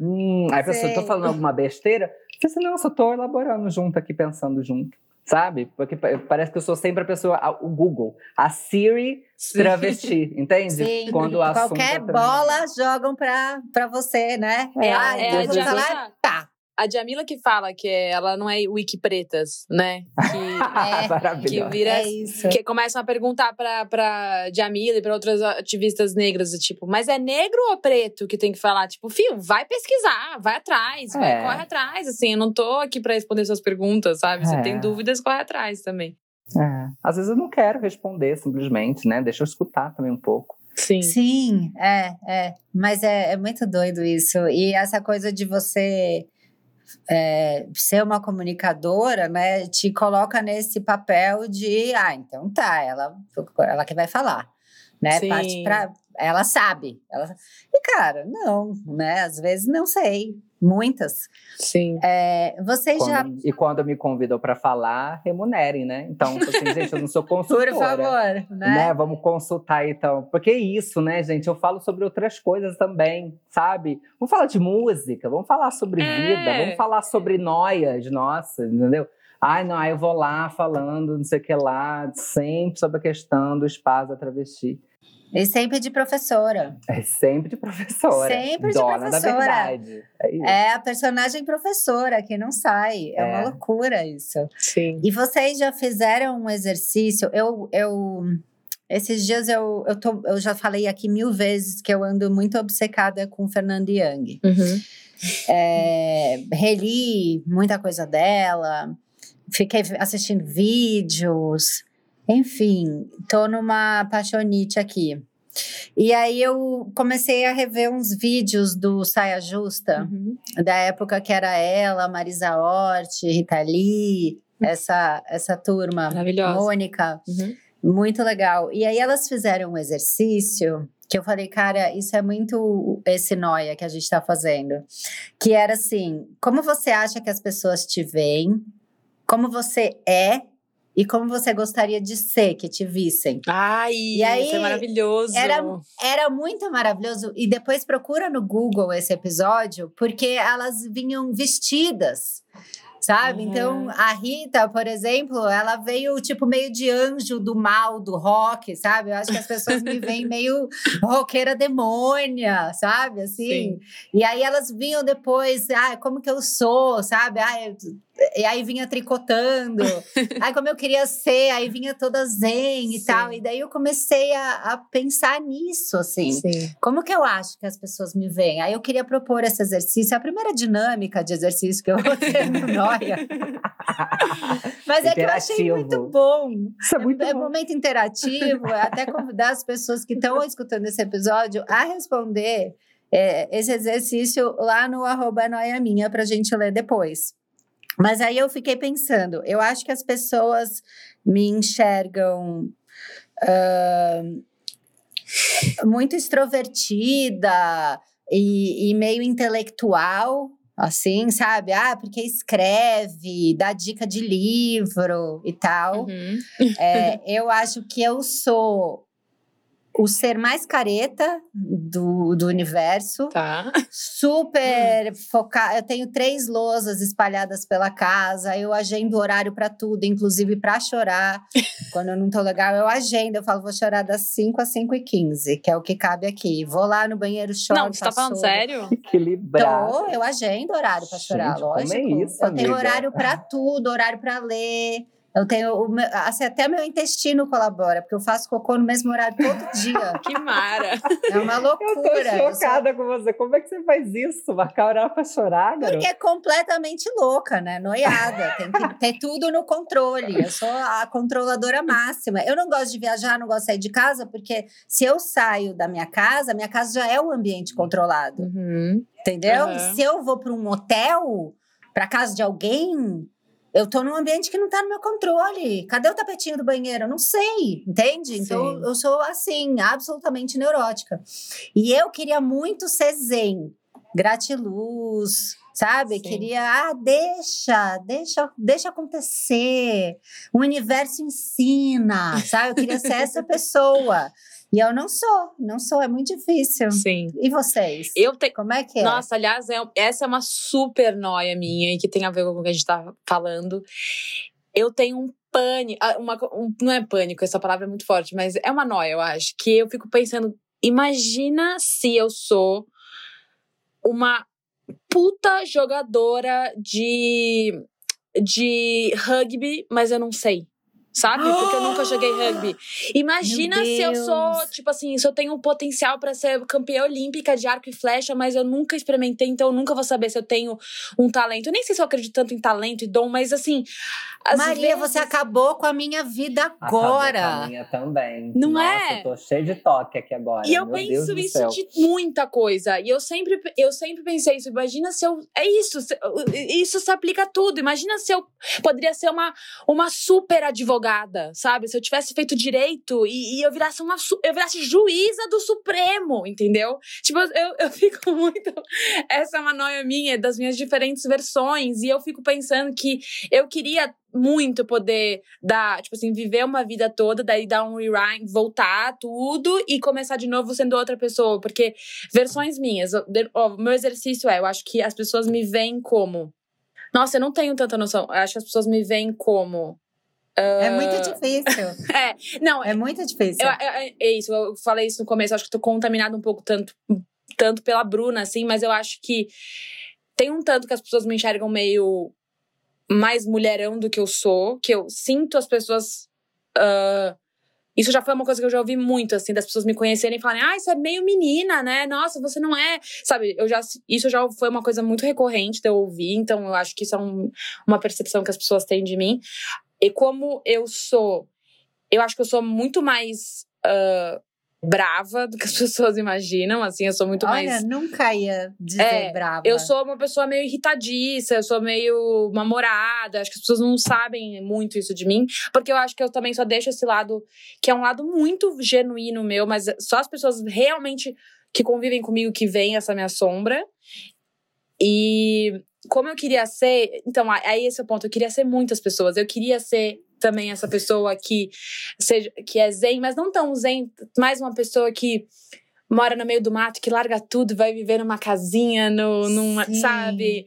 Hum, aí a pessoa, tô falando alguma besteira, eu falei assim, não, eu só tô elaborando junto aqui, pensando junto. Sabe? Porque pa- parece que eu sou sempre a pessoa, a- o Google, a Siri travesti, entende?
Sim.
Quando o assunto
Qualquer
é
bola jogam pra, pra você, né?
É,
ah,
é a
vou falar, tá.
A Jamila que fala que ela não é wiki pretas, né? Que, que
Maravilhoso.
vira
É isso.
que começam a perguntar pra, pra Jamila e pra outras ativistas negras, tipo, mas é negro ou preto que tem que falar? Tipo, fio, vai pesquisar, vai atrás, vai,
É.
corre atrás, assim, eu não tô aqui pra responder suas perguntas, sabe? Você
É.
tem dúvidas, corre atrás também.
É. Às vezes eu não quero responder simplesmente, né? Deixa eu escutar também um pouco.
Sim.
Sim, é, é. Mas é, é muito doido isso. E essa coisa de você é, ser uma comunicadora, né, te coloca nesse papel de, ah, então tá, ela, ela que vai falar, né?
Sim.
Parte pra, ela sabe. Ela, e cara, não, né? Às vezes não sei. Muitas.
Sim.
É, vocês
Quando-
já.
E quando me convidam para falar, remunerem, né? Então, tipo assim, gente, eu não sou consultora.
Por favor, né?
né? Vamos consultar então. Porque é isso, né, gente? Eu falo sobre outras coisas também, sabe? Vamos falar de música, vamos falar sobre
É.
vida, vamos falar sobre noias nossas, entendeu? Ai, não, aí eu vou lá falando, não sei o que lá, sempre sobre a questão do espaço da travesti.
E sempre de professora.
É sempre de professora.
Sempre de
dona
professora.
da verdade. É.
É a personagem professora que não sai. É, uma
É.
loucura isso.
Sim.
E vocês já fizeram um exercício? Eu, eu esses dias eu, eu, tô, eu já falei aqui mil vezes que eu ando muito obcecada com Fernanda Young.
Uhum.
É, reli muita coisa dela, fiquei assistindo vídeos, enfim, tô numa paixonite aqui. E aí eu comecei a rever uns vídeos do Saia Justa,
Uhum.
da época que era ela, Marisa Hort, Rita Lee, essa, essa turma,
Maravilhosa.
Mônica.
Uhum.
Muito legal. E aí elas fizeram um exercício que eu falei, cara, isso é muito esse noia que a gente tá fazendo. Que era assim: como você acha que as pessoas te veem, como você é e como você gostaria de ser que te vissem.
Ai,
E aí,
isso é maravilhoso.
era- Era muito maravilhoso. E depois procura no Google esse episódio, porque elas vinham vestidas. Sabe?
Uhum.
Então, a Rita, por exemplo, ela veio tipo meio de anjo do mal, do rock, sabe? Eu acho que as pessoas me veem meio roqueira demônia, sabe? Assim.
Sim.
E aí elas vinham depois, ah, como que eu sou, sabe? Ah, e aí vinha tricotando. Ai, como eu queria ser, aí vinha toda zen e
Sim.
tal. E daí eu comecei a, a pensar nisso, assim.
Sim.
Como que eu acho que as pessoas me veem? Aí eu queria propor esse exercício, é a primeira dinâmica de exercício que eu vou ter no Noia. Mas é que eu achei muito bom.
Isso é muito
É
bom.
momento interativo, é até convidar as pessoas que estão escutando esse episódio a responder é, esse exercício lá no arroba noia minha pra gente ler depois. Mas aí eu fiquei pensando, eu acho que as pessoas me enxergam ahn, muito extrovertida e, e meio intelectual, assim, sabe? Ah, porque escreve, dá dica de livro e tal.
Uhum.
É, eu acho que eu sou o ser mais careta do, do universo,
Tá.
super focada. Eu tenho três lousas espalhadas pela casa, eu agendo horário para tudo, inclusive para chorar. Quando eu não tô legal, eu agendo. Eu falo, vou chorar das 5 às 5 e 15, que é o que cabe aqui. Vou lá no banheiro, choro.
Não, você tá falando sério?
Equilibrar.
Tô, eu agendo horário para chorar,
Gente, como é
lógico.
isso,
eu tenho
amiga?
horário para tudo, horário para ler. Eu tenho o meu- assim, até meu intestino colabora, porque eu faço cocô no mesmo horário todo dia.
Que mara.
É uma
Eu
loucura.
tô
Eu sou-
chocada com você. Como é que você faz isso? Marcar horário pra chorar, garoto?
Porque é completamente louca, né? Noiada. Tem que ter tudo no controle. Eu sou a controladora máxima. Eu não gosto de viajar, não gosto de sair de casa, porque se eu saio da minha casa, minha casa já é um ambiente controlado.
Uhum.
Entendeu?
Aham.
Se eu vou para um hotel, para casa de alguém, eu tô num ambiente que não tá no meu controle. Cadê o tapetinho do banheiro? Eu não sei, entende? Então
Sim.
eu sou assim, absolutamente neurótica. E eu queria muito ser zen, gratiluz, sabe?
Sim.
Queria, ah, deixa, deixa, deixa acontecer. O universo ensina, sabe? Eu queria ser essa pessoa. E eu não sou, não sou, é muito difícil.
Sim.
E vocês?
Eu tenho.
Como é que é?
Nossa, aliás, é- essa é uma super noia minha e que tem a ver com o que a gente tá falando. Eu tenho um pânico. ah, Uma, um- não é pânico, essa palavra é muito forte, mas é uma noia, eu acho. Que eu fico pensando: imagina se eu sou uma puta jogadora de, de rugby, mas eu não sei. Sabe? Porque eu nunca joguei rugby. Imagina se eu sou, tipo assim, se eu tenho um potencial pra ser campeã olímpica de arco e flecha, mas eu nunca experimentei, então eu nunca vou saber se eu tenho um talento. Eu nem sei se eu acredito tanto em talento e dom, mas assim.
Maria,
vezes-
você acabou com a minha vida
Acabou com a
agora.
minha também.
Não
Nossa,
é?
Eu tô cheio de toque aqui agora.
E eu
Meu
penso isso
céu.
de muita coisa. E eu sempre, eu sempre pensei isso. Imagina se eu. É isso. se- Isso se aplica a tudo. Imagina se eu poderia ser uma, uma super advogada. Advogada, sabe? Se eu tivesse feito direito e, e eu virasse uma eu virasse juíza do Supremo, entendeu? Tipo, eu, eu fico muito. Essa é uma noia minha, das minhas diferentes versões. E eu fico pensando que eu queria muito poder dar, tipo assim, viver uma vida toda, daí dar um rewind, voltar tudo e começar de novo sendo outra pessoa. Porque versões minhas, o meu exercício é, eu acho que as pessoas me veem como. Nossa, eu não tenho tanta noção. Eu acho que as pessoas me veem como.
Uh... É muito difícil.
é, não.
É muito difícil.
Eu, é, é isso, eu falei isso no começo, acho que tô contaminada um pouco tanto, tanto pela Bruna, assim, mas eu acho que tem um tanto que as pessoas me enxergam meio mais mulherão do que eu sou, que eu sinto as pessoas. Uh, isso já foi uma coisa que eu já ouvi muito, assim, das pessoas me conhecerem e falarem, ah, isso é meio menina, né? Nossa, você não é. Sabe, eu já, isso já foi uma coisa muito recorrente de eu ouvir, então eu acho que isso é um, uma percepção que as pessoas têm de mim. E como eu sou. Eu acho que eu sou muito mais. Uh, brava do que as pessoas imaginam, assim, eu sou muito
Olha,
mais...
Olha, nunca ia dizer
é,
brava.
Eu sou uma pessoa meio irritadiça, eu sou meio namorada, acho que as pessoas não sabem muito isso de mim, porque eu acho que eu também só deixo esse lado, que é um lado muito genuíno meu, mas só as pessoas realmente que convivem comigo que veem essa minha sombra. E como eu queria ser, então, aí esse é o ponto, eu queria ser muitas pessoas, eu queria ser também essa pessoa que seja que é zen, mas não tão zen, mais uma pessoa que mora no meio do mato, que larga tudo, vai viver numa casinha, no, numa, sabe?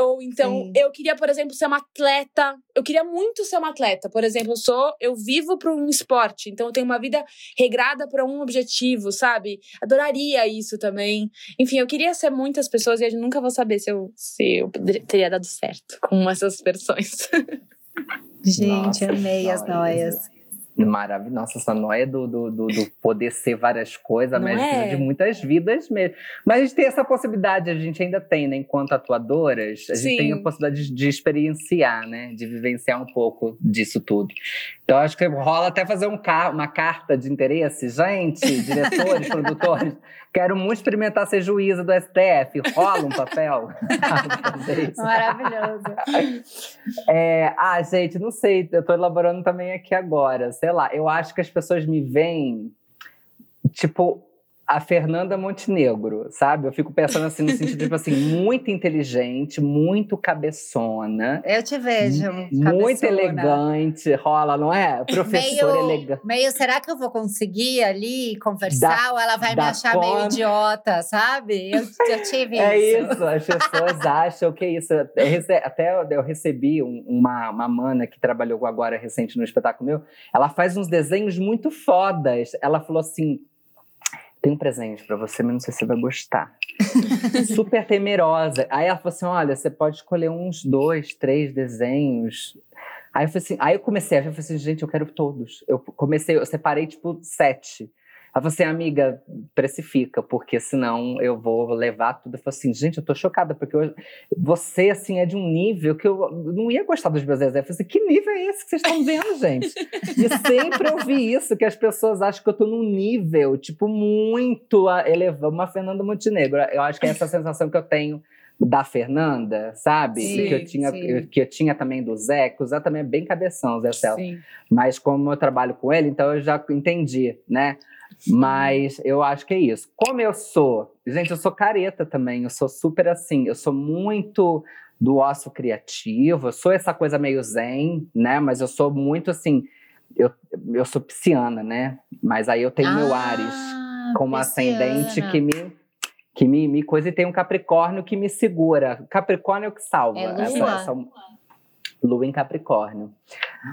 Ou então, Sim. eu queria, por exemplo, ser uma atleta. Eu queria muito ser uma atleta. Por exemplo, eu sou, eu vivo para um esporte, então eu tenho uma vida regrada para um objetivo, sabe? Adoraria isso também. Enfim, eu queria ser muitas pessoas e eu nunca vou saber se eu, se eu teria dado certo com essas versões.
Gente, Nossa, amei as noias.
Maravilhosa. Nossa, essa noia do, do, do, do, poder ser várias coisas, mas é? de muitas vidas mesmo. Mas a gente tem essa possibilidade, a gente ainda tem, né? Enquanto atuadoras, a gente Sim. tem a possibilidade de, de, experienciar, né? De vivenciar um pouco disso tudo. Então, acho que rola até fazer um uma carta de interesse. Gente, diretores, produtores, quero muito experimentar ser juíza do STF. Rola um papel?
Maravilhoso.
É, ah, gente, não sei, eu tô elaborando também aqui agora. Sei lá, eu acho que as pessoas me veem, tipo, a Fernanda Montenegro, sabe? Eu fico pensando assim, no sentido, tipo assim, muito inteligente, muito cabeçona.
Eu te vejo.
Muito elegante, rola, não é? Professor elegante.
Meio, será que eu vou conseguir ali conversar da, ou ela vai me achar con... meio idiota, sabe? Eu já tive
é
isso.
É isso, as pessoas acham que é isso. Até eu recebi uma, uma mana que trabalhou agora recente no espetáculo meu, ela faz uns desenhos muito fodas. Ela falou assim tem um presente para você, mas não sei se você vai gostar. Super temerosa. Aí ela falou assim: olha, você pode escolher uns dois, três desenhos. Aí eu, assim, aí eu comecei, eu falei assim, gente, eu quero todos. Eu comecei, eu separei tipo sete. Falou assim, amiga, precifica, porque senão eu vou levar tudo. Eu falei assim, gente, eu tô chocada, porque eu, você, assim, é de um nível que eu não ia gostar dos meus desenhos. Eu falei assim, que nível é esse que vocês estão vendo, gente? e sempre ouvi isso, que as pessoas acham que eu tô num nível, tipo, muito elevado. Uma Fernanda Montenegro. Eu acho que é essa sensação que eu tenho da Fernanda, sabe? Sim, que, eu tinha, eu, que eu tinha também do Zé, que o Zé também é bem cabeção, Zé Celso. Mas como eu trabalho com ele, então eu já entendi, né? Mas eu acho que é isso. Como eu sou, gente, eu sou careta também, eu sou super assim, eu sou muito do osso criativo, eu sou essa coisa meio zen, né? Mas eu sou muito assim, eu, eu sou pisciana, né? Mas aí eu tenho ah, meu Ares como pisciana. ascendente que me que me, me coisa e tem um Capricórnio que me segura. Capricórnio é o que salva.
É lua. Essa, essa,
lua em Capricórnio.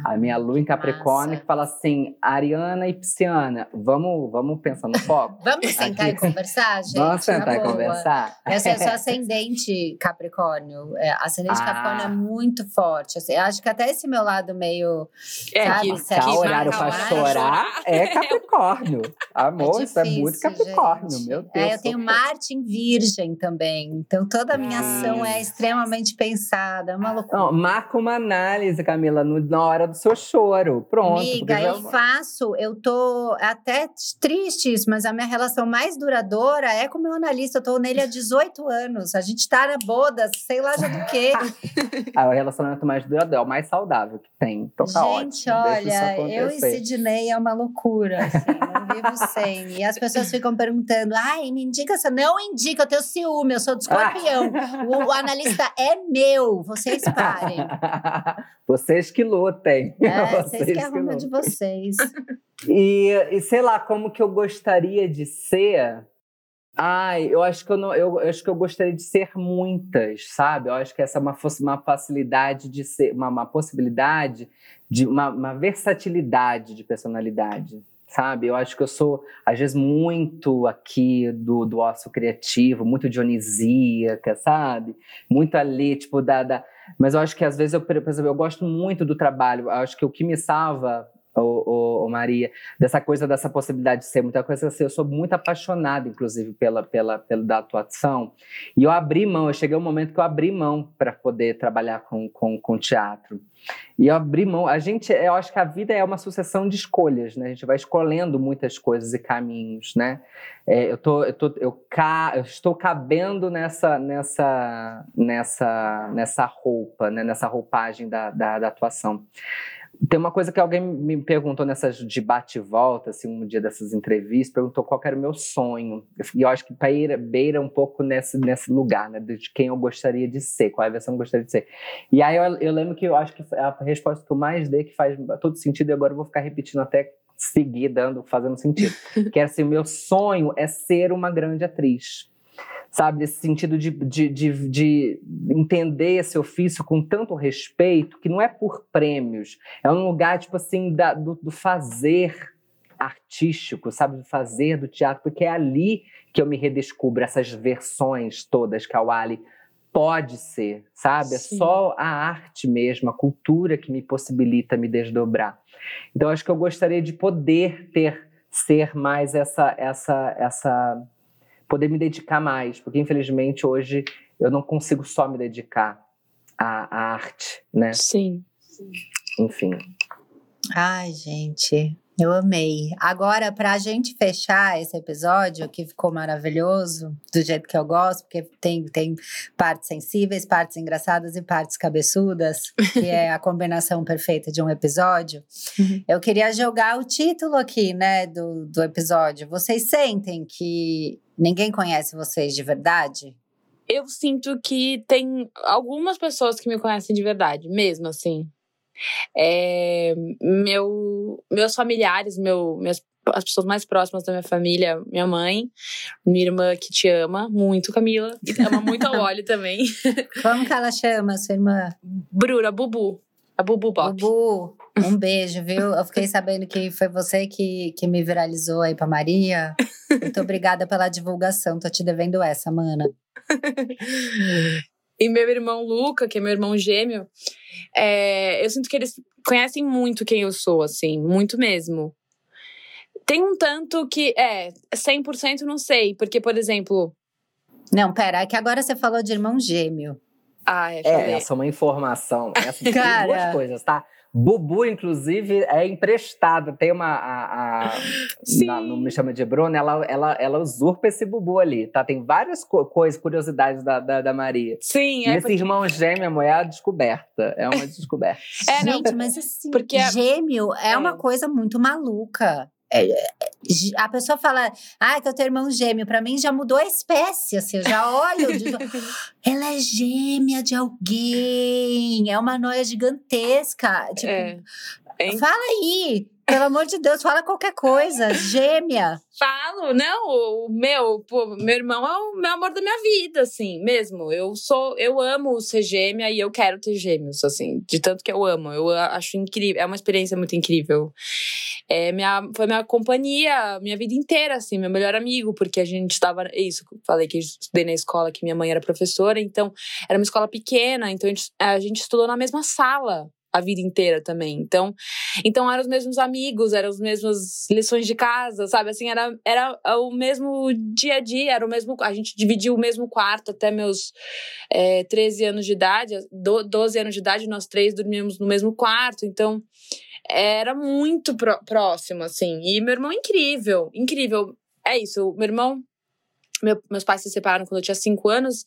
A minha lua em Capricórnio Massa. que fala assim, Ariana e Pisciana, vamos, vamos pensar no foco?
vamos sentar Aqui. e conversar, gente?
Vamos sentar e conversar?
Eu sou, eu sou ascendente Capricórnio. É, ascendente ah. Capricórnio é muito forte. Assim, acho que até esse meu lado meio,
é, sabe? Que, que horário para chorar é Capricórnio. Amor, é difícil, isso é muito Capricórnio, gente. meu Deus.
É, eu tenho Marte em Virgem também. Então toda a minha ação é extremamente pensada, é uma loucura.
Não, marca uma uma análise, Camila, no, na hora do seu choro. Pronto.
Amiga, eu já... faço, eu tô até triste, mas a minha relação mais duradoura é com o meu analista. Eu tô nele há 18 anos. A gente tá na boda, sei lá já do quê.
ah, o relacionamento mais duradouro, é o mais saudável que tem. Então tá
gente,
ótimo.
olha, eu e Sidney é uma loucura. Assim, não vivo sem. E as pessoas ficam perguntando: ai, me indica essa. Não indica, eu tenho ciúme, eu sou do escorpião. o, o analista é meu, vocês parem.
vocês que lutem.
É, vocês, vocês que arrumam de vocês.
E, e sei lá, como que eu gostaria de ser. Ai, eu acho que eu não, eu, eu, acho que eu gostaria de ser muitas, sabe? Eu acho que essa é uma, uma facilidade de ser, uma, uma possibilidade de uma, uma versatilidade de personalidade, sabe? Eu acho que eu sou, às vezes, muito aqui do, do ócio criativo, muito dionisíaca, sabe? Muito ali, tipo, da, da... Mas eu acho que, às vezes, eu, por exemplo, eu gosto muito do trabalho. Eu acho que o que me salva ô, ô, Maria, dessa coisa, dessa possibilidade de ser muita coisa assim. Eu sou muito apaixonada, inclusive, pela, pela, pela da atuação. E eu abri mão, eu cheguei um momento que eu abri mão para poder trabalhar com, com, com teatro. E eu abri mão. A gente, eu acho que a vida é uma sucessão de escolhas, né? A gente vai escolhendo muitas coisas e caminhos, né? É, eu, tô, eu, tô, eu, ca, eu estou cabendo nessa, nessa, nessa, nessa roupa, né? nessa roupagem da, da, da atuação. Tem uma coisa que alguém me perguntou nessas de bate e volta, assim, um dia dessas entrevistas, perguntou qual era o meu sonho. E eu acho que beira, beira um pouco nesse, nesse lugar, né? De quem eu gostaria de ser, qual é a versão que eu gostaria de ser. E aí eu, eu lembro que eu acho que a resposta que eu mais dei, que faz todo sentido, e agora eu vou ficar repetindo até seguir dando, fazendo sentido. que é assim, o meu sonho é ser uma grande atriz sabe? Nesse sentido de, de, de, de, entender esse ofício com tanto respeito, que não é por prêmios, é um lugar, tipo assim, da, do, do fazer artístico, sabe? Do fazer do teatro, porque é ali que eu me redescubro essas versões todas que a Wally pode ser, sabe? É Sim. É só a arte mesmo, a cultura que me possibilita me desdobrar. Então acho que eu gostaria de poder ter ser mais essa essa essa poder me dedicar mais, porque infelizmente hoje eu não consigo só me dedicar à, à arte, né?
Sim.
Enfim.
Ai, gente, eu amei. Agora, para a gente fechar esse episódio, que ficou maravilhoso, do jeito que eu gosto, porque tem, tem partes sensíveis, partes engraçadas e partes cabeçudas, que é a combinação perfeita de um episódio. Uhum. Eu queria jogar o título aqui, né, do, do episódio. Vocês sentem que ninguém conhece vocês de verdade?
Eu sinto que tem algumas pessoas que me conhecem de verdade, mesmo assim. É, meu, meus familiares, meu, minhas, as pessoas mais próximas da minha família, minha mãe, minha irmã que te ama muito, Camila, e ama muito a Wally também.
Como que ela chama, sua irmã?
Bruna, Bubu. A Bubu Bop.
Bubu, um beijo, viu? Eu fiquei sabendo que foi você que, que me viralizou aí pra Maria. Muito obrigada pela divulgação. Tô te devendo essa, mana.
E meu irmão Luca, que é meu irmão gêmeo, é, eu sinto que eles conhecem muito quem eu sou, assim, muito mesmo. Tem um tanto que, é, 100% não sei, porque, por exemplo.
Não, pera, é que agora você falou de irmão gêmeo.
Ah, é,
é essa é uma informação. Essa Cara, duas coisas, tá? Bubu, inclusive, é emprestada. Tem uma. A, a na, no Me Chama de Bruna, ela, ela, ela usurpa esse Bubu ali, tá? Tem várias co coisas, curiosidades da, da, da, Maria.
Sim,
é. Esse porque... irmão gêmeo, amor, é a descoberta. É uma descoberta.
é, não, Gente, mas assim, porque gêmeo é, é uma coisa muito maluca. É, é, a pessoa fala, ah, que eu tenho irmão gêmeo. Para mim já mudou a espécie, assim, eu já olho. Ela é gêmea de alguém, é uma noia gigantesca. Tipo, é. fala aí. Pelo amor de Deus, fala qualquer coisa, gêmea.
Falo, não, o meu, pô, meu irmão é o meu amor da minha vida, assim, mesmo. Eu sou, eu amo ser gêmea e eu quero ter gêmeos, assim, de tanto que eu amo. Eu acho incrível, é uma experiência muito incrível. É minha, foi minha companhia minha vida inteira, assim, meu melhor amigo, porque a gente estava, isso, falei que estudei na escola, que minha mãe era professora, então era uma escola pequena, então a gente, a gente estudou na mesma sala a vida inteira também. Então, então eram os mesmos amigos, eram as mesmas lições de casa, sabe? Assim, era, era o mesmo dia a dia, era o mesmo. A gente dividia o mesmo quarto até meus é, 13 anos de idade, 12 anos de idade, nós três dormíamos no mesmo quarto. Então, era muito próximo, assim. E meu irmão, incrível, incrível. É isso, meu irmão meu, meus pais se separaram quando eu tinha cinco anos,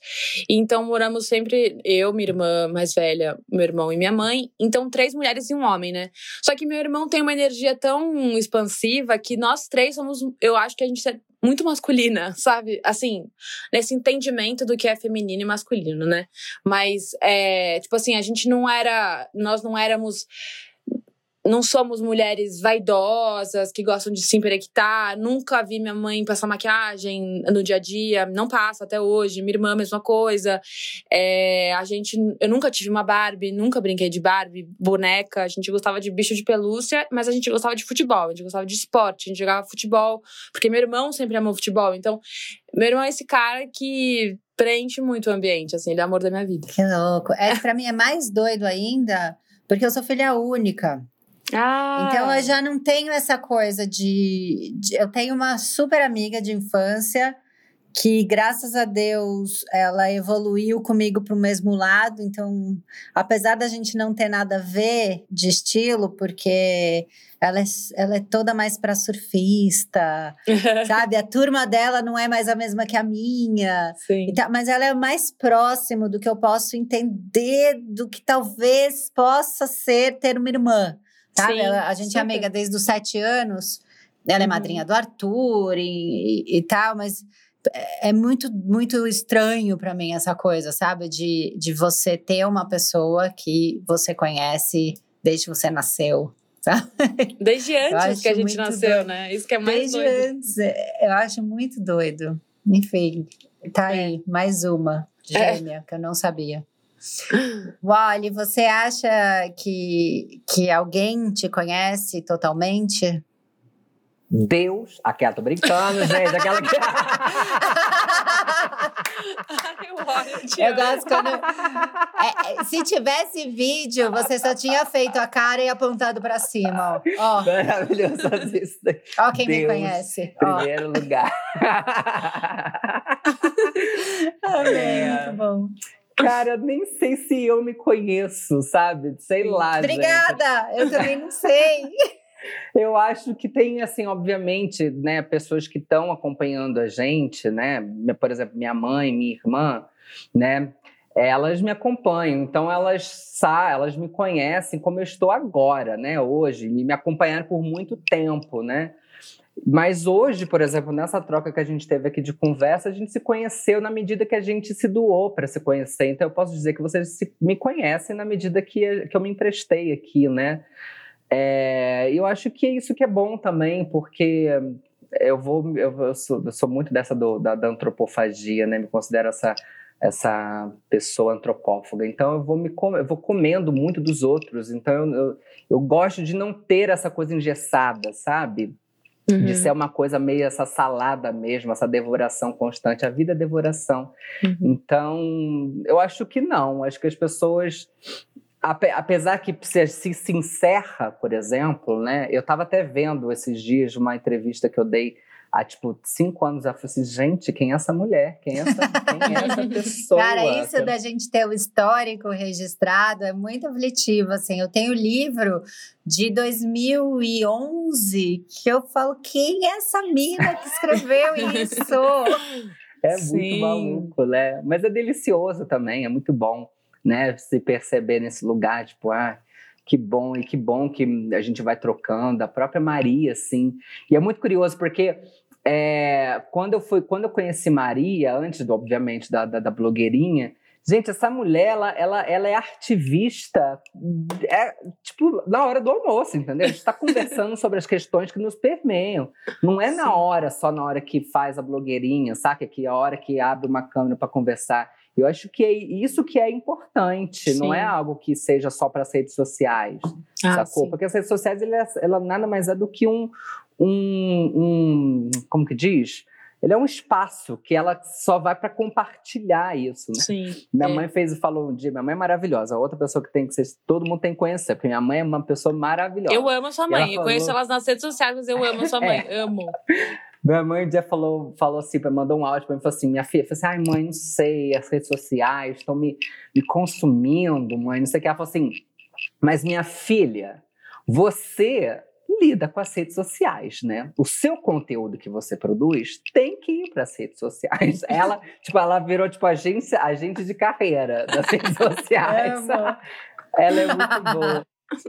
então moramos sempre eu, minha irmã mais velha, meu irmão e minha mãe. Então, três mulheres e um homem, né? Só que meu irmão tem uma energia tão expansiva que nós três somos. Eu acho que a gente é muito masculina, sabe? Assim, nesse entendimento do que é feminino e masculino, né? Mas, é, tipo assim, a gente não era. Nós não éramos não somos mulheres vaidosas que gostam de se emperectar. Nunca vi minha mãe passar maquiagem no dia a dia, não passa até hoje. Minha irmã, mesma coisa. É, a gente, eu nunca tive uma Barbie, nunca brinquei de Barbie, boneca. A gente gostava de bicho de pelúcia, mas a gente gostava de futebol, a gente gostava de esporte, a gente jogava futebol, porque meu irmão sempre amou futebol. Então, meu irmão é esse cara que preenche muito o ambiente, assim, ele é o amor da minha vida.
Que louco. É, pra mim é mais doido ainda, porque eu sou filha única.
Ah.
Então eu já não tenho essa coisa de, de, Eu tenho uma super amiga de infância que, graças a Deus, ela evoluiu comigo para o mesmo lado. Então, apesar da gente não ter nada a ver de estilo, porque ela é, ela é toda mais para surfista, sabe? A turma dela não é mais a mesma que a minha.
Sim.
Então, mas ela é mais próximo do que eu posso entender do que talvez possa ser ter uma irmã. Sabe? Sim, ela, a gente super. é amiga desde os sete anos. Ela é uhum. madrinha do Arthur e, e, e tal, mas é, é muito, muito estranho para mim essa coisa, sabe? De, de você ter uma pessoa que você conhece desde que você nasceu. Sabe?
Desde antes que a gente nasceu, doido. né? Isso que é mais
desde
doido.
antes, é, eu acho muito doido. Enfim, tá é. aí, mais uma é. gêmea é. que eu não sabia. Wally, você acha que, que alguém te conhece totalmente?
Deus, aquela tô brincando, gente, aquela que...
eu, gosto quando. É, é, se tivesse vídeo, você só tinha feito a cara e apontado para cima. Ó.
Maravilhoso isso.
Ó, quem Deus, me conhece.
Primeiro ó. lugar.
Amém, é. muito bom.
Cara, nem sei se eu me conheço, sabe? Sei lá.
Obrigada! Gente. Eu também não sei.
Eu acho que tem, assim, obviamente, né, pessoas que estão acompanhando a gente, né? Por exemplo, minha mãe, minha irmã, né? Elas me acompanham, então elas sabem, elas me conhecem como eu estou agora, né? Hoje, me acompanharam por muito tempo, né? Mas hoje, por exemplo, nessa troca que a gente teve aqui de conversa, a gente se conheceu na medida que a gente se doou para se conhecer. Então, eu posso dizer que vocês me conhecem na medida que, que eu me emprestei aqui, né? É, eu acho que é isso que é bom também, porque eu vou, eu, sou, eu sou, muito dessa do, da, da, antropofagia, né? Me considero essa essa pessoa antropófaga. Então eu vou me eu vou comendo muito dos outros. Então eu, eu, eu gosto de não ter essa coisa engessada, sabe? Uhum. De ser uma coisa meio essa salada mesmo, essa devoração constante. A vida é devoração. Uhum. Então, eu acho que não. Acho que as pessoas apesar que se, se, encerra, por exemplo, né? Eu estava até vendo esses dias uma entrevista que eu dei há tipo cinco anos, eu falei assim, gente, quem é essa mulher? Quem é essa, quem é essa pessoa?
Cara, isso da gente ter o histórico registrado é muito aflitivo, assim. Eu tenho livro de 2011 que eu falo, quem é essa mina que escreveu isso?
É Sim. muito maluco, né? Mas é delicioso também, é muito bom, né? Se perceber nesse lugar, tipo, ah, que bom, e que bom que a gente vai trocando, a própria Maria, assim. E é muito curioso, porque é, quando eu fui, quando eu conheci Maria, antes, do, obviamente, da, da, da blogueirinha, Gente, essa mulher, ela, ela, ela é ativista, é, tipo, na hora do almoço, entendeu? A gente está conversando sobre as questões que nos permeiam. Não é na hora, só na hora que faz a blogueirinha, saca? Que a hora que abre uma câmera para conversar. Eu acho que é isso que é importante, sim. não é algo que seja só para as redes sociais, ah, sacou? Sim. Porque as redes sociais, ela, ela, nada mais é do que um, um, um como que diz? ele é um espaço que ela só vai para compartilhar isso, né?
Sim.
Minha
é.
mãe fez falou um dia, minha mãe é maravilhosa, outra pessoa que tem que ser, todo mundo tem que conhecer, porque minha mãe é uma pessoa maravilhosa.
Eu amo a sua
E
mãe. Eu conheço
falou-
elas nas redes sociais, mas eu amo a sua mãe. Amo.
Minha mãe um dia falou, falou assim, mandou um áudio pra mim, falou assim, minha filha, falei assim, ai mãe, não sei, as redes sociais estão me, me consumindo, mãe, não sei o que. Ela falou assim, mas minha filha, você lida com as redes sociais, né? O seu conteúdo que você produz tem que ir para as redes sociais. Ela, tipo, ela virou tipo agência, agente de carreira das redes sociais.
Amo.
Ela é muito boa.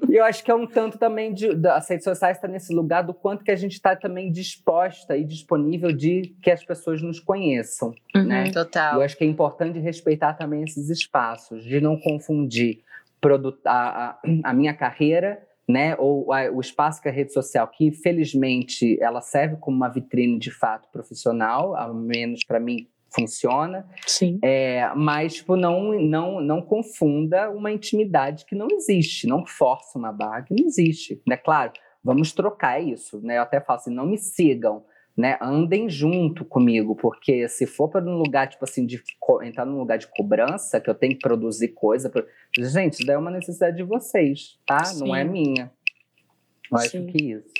E eu acho que é um tanto também de as redes sociais está nesse lugar do quanto que a gente está também disposta e disponível de que as pessoas nos conheçam, né?
Uhum.
Total.
Eu acho que é importante respeitar também esses espaços, de não confundir a, a, a minha carreira, né, ou a- o espaço que a rede social, que felizmente ela serve como uma vitrine de fato profissional, ao menos para mim funciona,
Sim.
é, mas tipo, não, não, não confunda uma intimidade que não existe, não força uma barra que não existe, né? Claro, vamos trocar isso, né? Eu até falo assim, não me sigam, né? Andem junto comigo, porque se for para um lugar tipo assim de entrar num lugar de cobrança, que eu tenho que produzir coisa, pro- gente, isso daí é uma necessidade de vocês, tá? Não é
Sim.
minha. Eu acho
Sim.
que isso.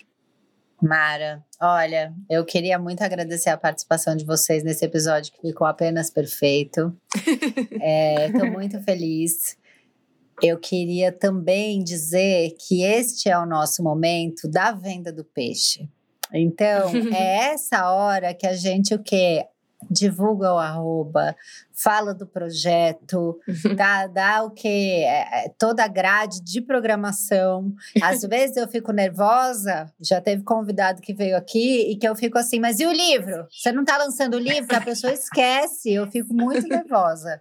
Mara, olha, eu queria muito agradecer a participação de vocês nesse episódio que ficou apenas perfeito. Estou muito feliz. Eu queria também dizer que este é o nosso momento da venda do peixe. Então, é essa hora que a gente o quê? Divulga o arroba, fala do projeto, dá, dá o quê? É, é, toda a grade de programação. Às vezes eu fico nervosa, já teve convidado que veio aqui e que eu fico assim, mas e o livro? Você não tá lançando o livro? Que a pessoa esquece, eu fico muito nervosa.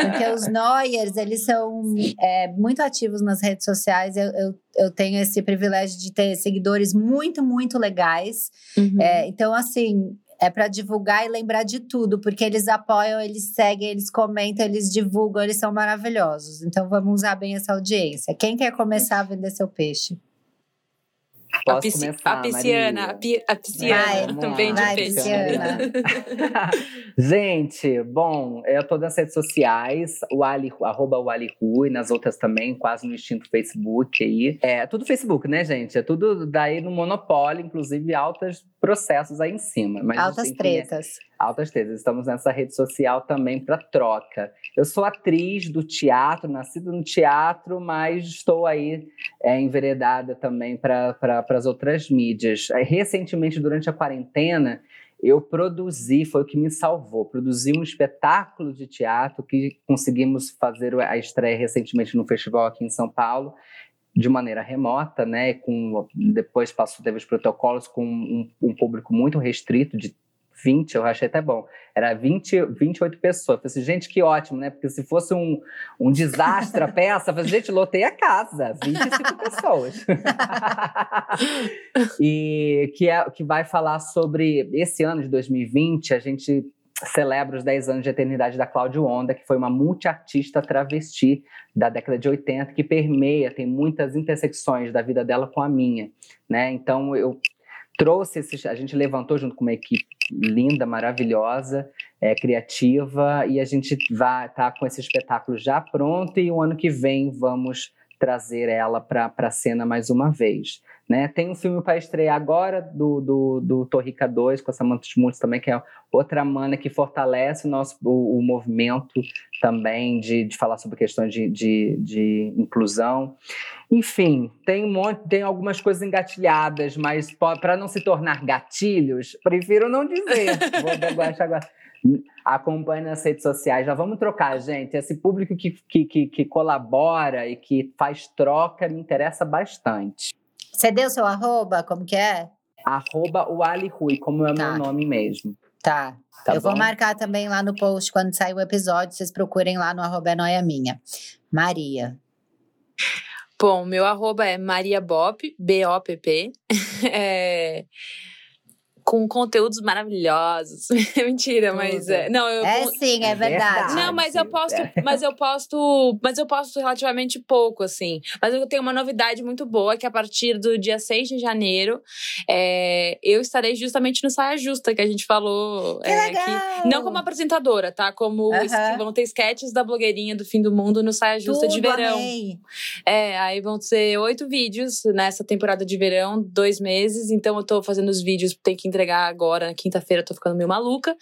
Porque os Noyers, eles são é, muito ativos nas redes sociais. Eu, eu, eu tenho esse privilégio de ter seguidores muito, muito legais.
Uhum.
É, então, assim, é para divulgar e lembrar de tudo, porque eles apoiam, eles seguem, eles comentam, eles divulgam, eles são maravilhosos. Então, vamos usar bem essa audiência. Quem quer começar a vender seu peixe?
A,
Posso
pisci-
começar,
a pisciana,
Maria?
a, pi- a pisciana
Vai, lá. Vai,
peixe.
pisciana.
Gente, bom, eu tô nas redes sociais, o Ali, arroba o Ali Rui, nas outras também, quase no instinto Facebook aí. É tudo Facebook, né, gente? É tudo daí no monopólio, inclusive altos processos aí em cima. Mas,
Altas
enfim, é-
tretas.
Altas tretas. Estamos nessa rede social também para troca. Eu sou atriz do teatro, nascida no teatro, mas estou aí é, enveredada também para pra, as outras mídias. Recentemente, durante a quarentena, eu produzi, foi o que me salvou, produzi um espetáculo de teatro que conseguimos fazer a estreia recentemente no festival aqui em São Paulo, de maneira remota, né? Com, depois passou, teve os protocolos com um, um público muito restrito, de 20, eu achei até bom. Era 20, 28 pessoas. Eu falei assim, gente, que ótimo, né? Porque se fosse um, um desastre a peça, eu falei, gente, lotei a casa, 25 pessoas. e que, é, que vai falar sobre esse ano de 2020, a gente celebra os 10 anos de eternidade da Cláudia Onda, que foi uma multiartista travesti da década de 80, que permeia, tem muitas intersecções da vida dela com a minha, né? Então eu trouxe esse, a gente levantou junto com uma equipe linda, maravilhosa, é, criativa, e a gente vai tá com esse espetáculo já pronto e o ano que vem vamos trazer ela para a cena mais uma vez. Né? Tem um filme para estrear agora do, do, do Torrica 2, com a Samantha Schmutz também, que é outra mana que fortalece o nosso o, o movimento também de, de falar sobre questões de, de, de inclusão. Enfim, tem um monte, tem algumas coisas engatilhadas, mas para não se tornar gatilhos, prefiro não dizer. Vou agora. Acompanhe nas redes sociais. Já vamos trocar, gente. Esse público que, que, que, que colabora e que faz troca me interessa bastante.
Você deu seu arroba? Como que é?
Arroba o Ali Rui, como é o
Tá.
meu nome mesmo.
Tá.
Tá
eu vou
bom?
marcar também lá no post quando sair o episódio. Vocês procurem lá no arroba é noia minha. Maria.
Bom, meu arroba é Maria Bop, B-O-P-P. É, com conteúdos maravilhosos. Mentira, Tudo. mas é, não, eu
É sim, é, é verdade.
Não, mas eu posto, mas eu posto, mas eu posto relativamente pouco assim. Mas eu tenho uma novidade muito boa que a partir do dia 6 de janeiro, é, eu estarei justamente no Saia Justa que a gente falou
que é, legal.
Que, não como apresentadora, tá? Como uh -huh. vão ter sketches da blogueirinha do fim do mundo no Saia Justa
Tudo,
de verão.
Amei.
É, aí vão ser oito vídeos nessa temporada de verão, dois meses. Então eu tô fazendo os vídeos, tem que entregar agora, na quinta-feira, tô ficando meio maluca.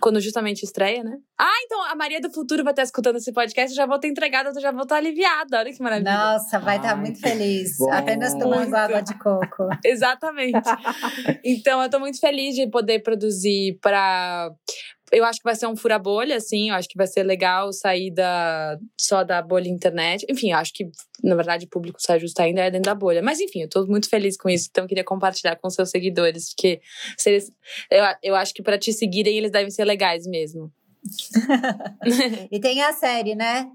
Quando justamente estreia, né? Ah, então a Maria do Futuro vai estar escutando esse podcast, eu já vou ter entregado, eu já vou estar aliviada. Olha que maravilha.
Nossa, vai estar muito feliz. Bom. Apenas tomando água de coco.
Exatamente. então eu tô muito feliz de poder produzir para eu acho que vai ser um fura-bolha, assim. Eu acho que vai ser legal sair da, só da bolha internet. Enfim, eu acho que, na verdade, o público sai justo ainda é dentro da bolha. Mas, enfim, eu tô muito feliz com isso. Então, eu queria compartilhar com seus seguidores. Porque se eles, eu, eu acho que para te seguirem, eles devem ser legais mesmo.
e tem a série, né?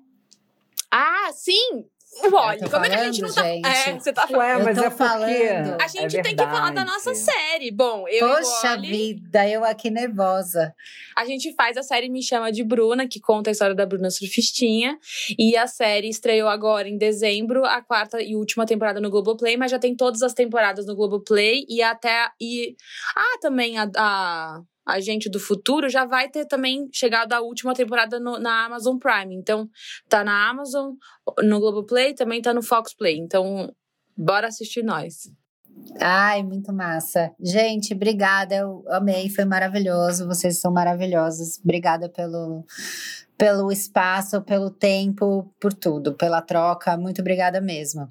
Ah, sim! Olha, como é que a gente não tá.
Gente.
É, você tá
Ué, mas é
falando.
A gente é tem que falar da nossa série. Bom, eu
Poxa
e
vida, eu aqui nervosa.
A gente faz a série Me Chama de Bruna, que conta a história da Bruna Surfistinha. E a série estreou agora em dezembro, a quarta e última temporada no Globoplay, mas já tem todas as temporadas no Globoplay e até. E, ah, também a, a a gente do futuro já vai ter também chegado a última temporada no, na Amazon Prime. Então, tá na Amazon, no Globoplay, também tá no Fox Play. Então, bora assistir nós.
Ai, muito massa. Gente, obrigada. Eu amei, foi maravilhoso. Vocês são maravilhosos. Obrigada pelo, pelo espaço, pelo tempo, por tudo, pela troca. Muito obrigada mesmo.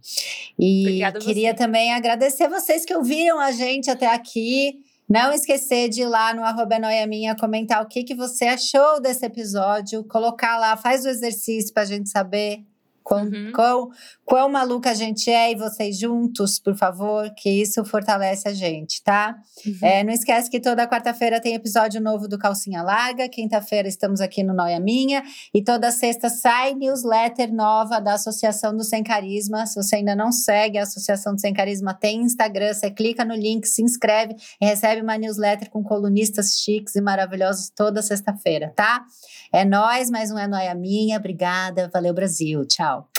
E
obrigada
queria
você.
também agradecer vocês que ouviram a gente até aqui. Não esquecer de ir lá no arroba noia minha comentar o que, que você achou desse episódio, colocar lá, faz o exercício para a gente saber Quão, uhum. quão, quão maluca a gente é e vocês juntos, por favor, que isso fortalece a gente, tá? Uhum. É, não esquece que toda quarta-feira tem episódio novo do Calcinha Larga, quinta-feira estamos aqui no Noia Minha, e toda sexta sai newsletter nova da Associação do Sem Carisma. Se você ainda não segue a Associação do Sem Carisma, tem Instagram, você clica no link, se inscreve e recebe uma newsletter com colunistas chiques e maravilhosos toda sexta-feira, tá? É nós, mais um É Noia Minha. Obrigada, valeu Brasil, tchau.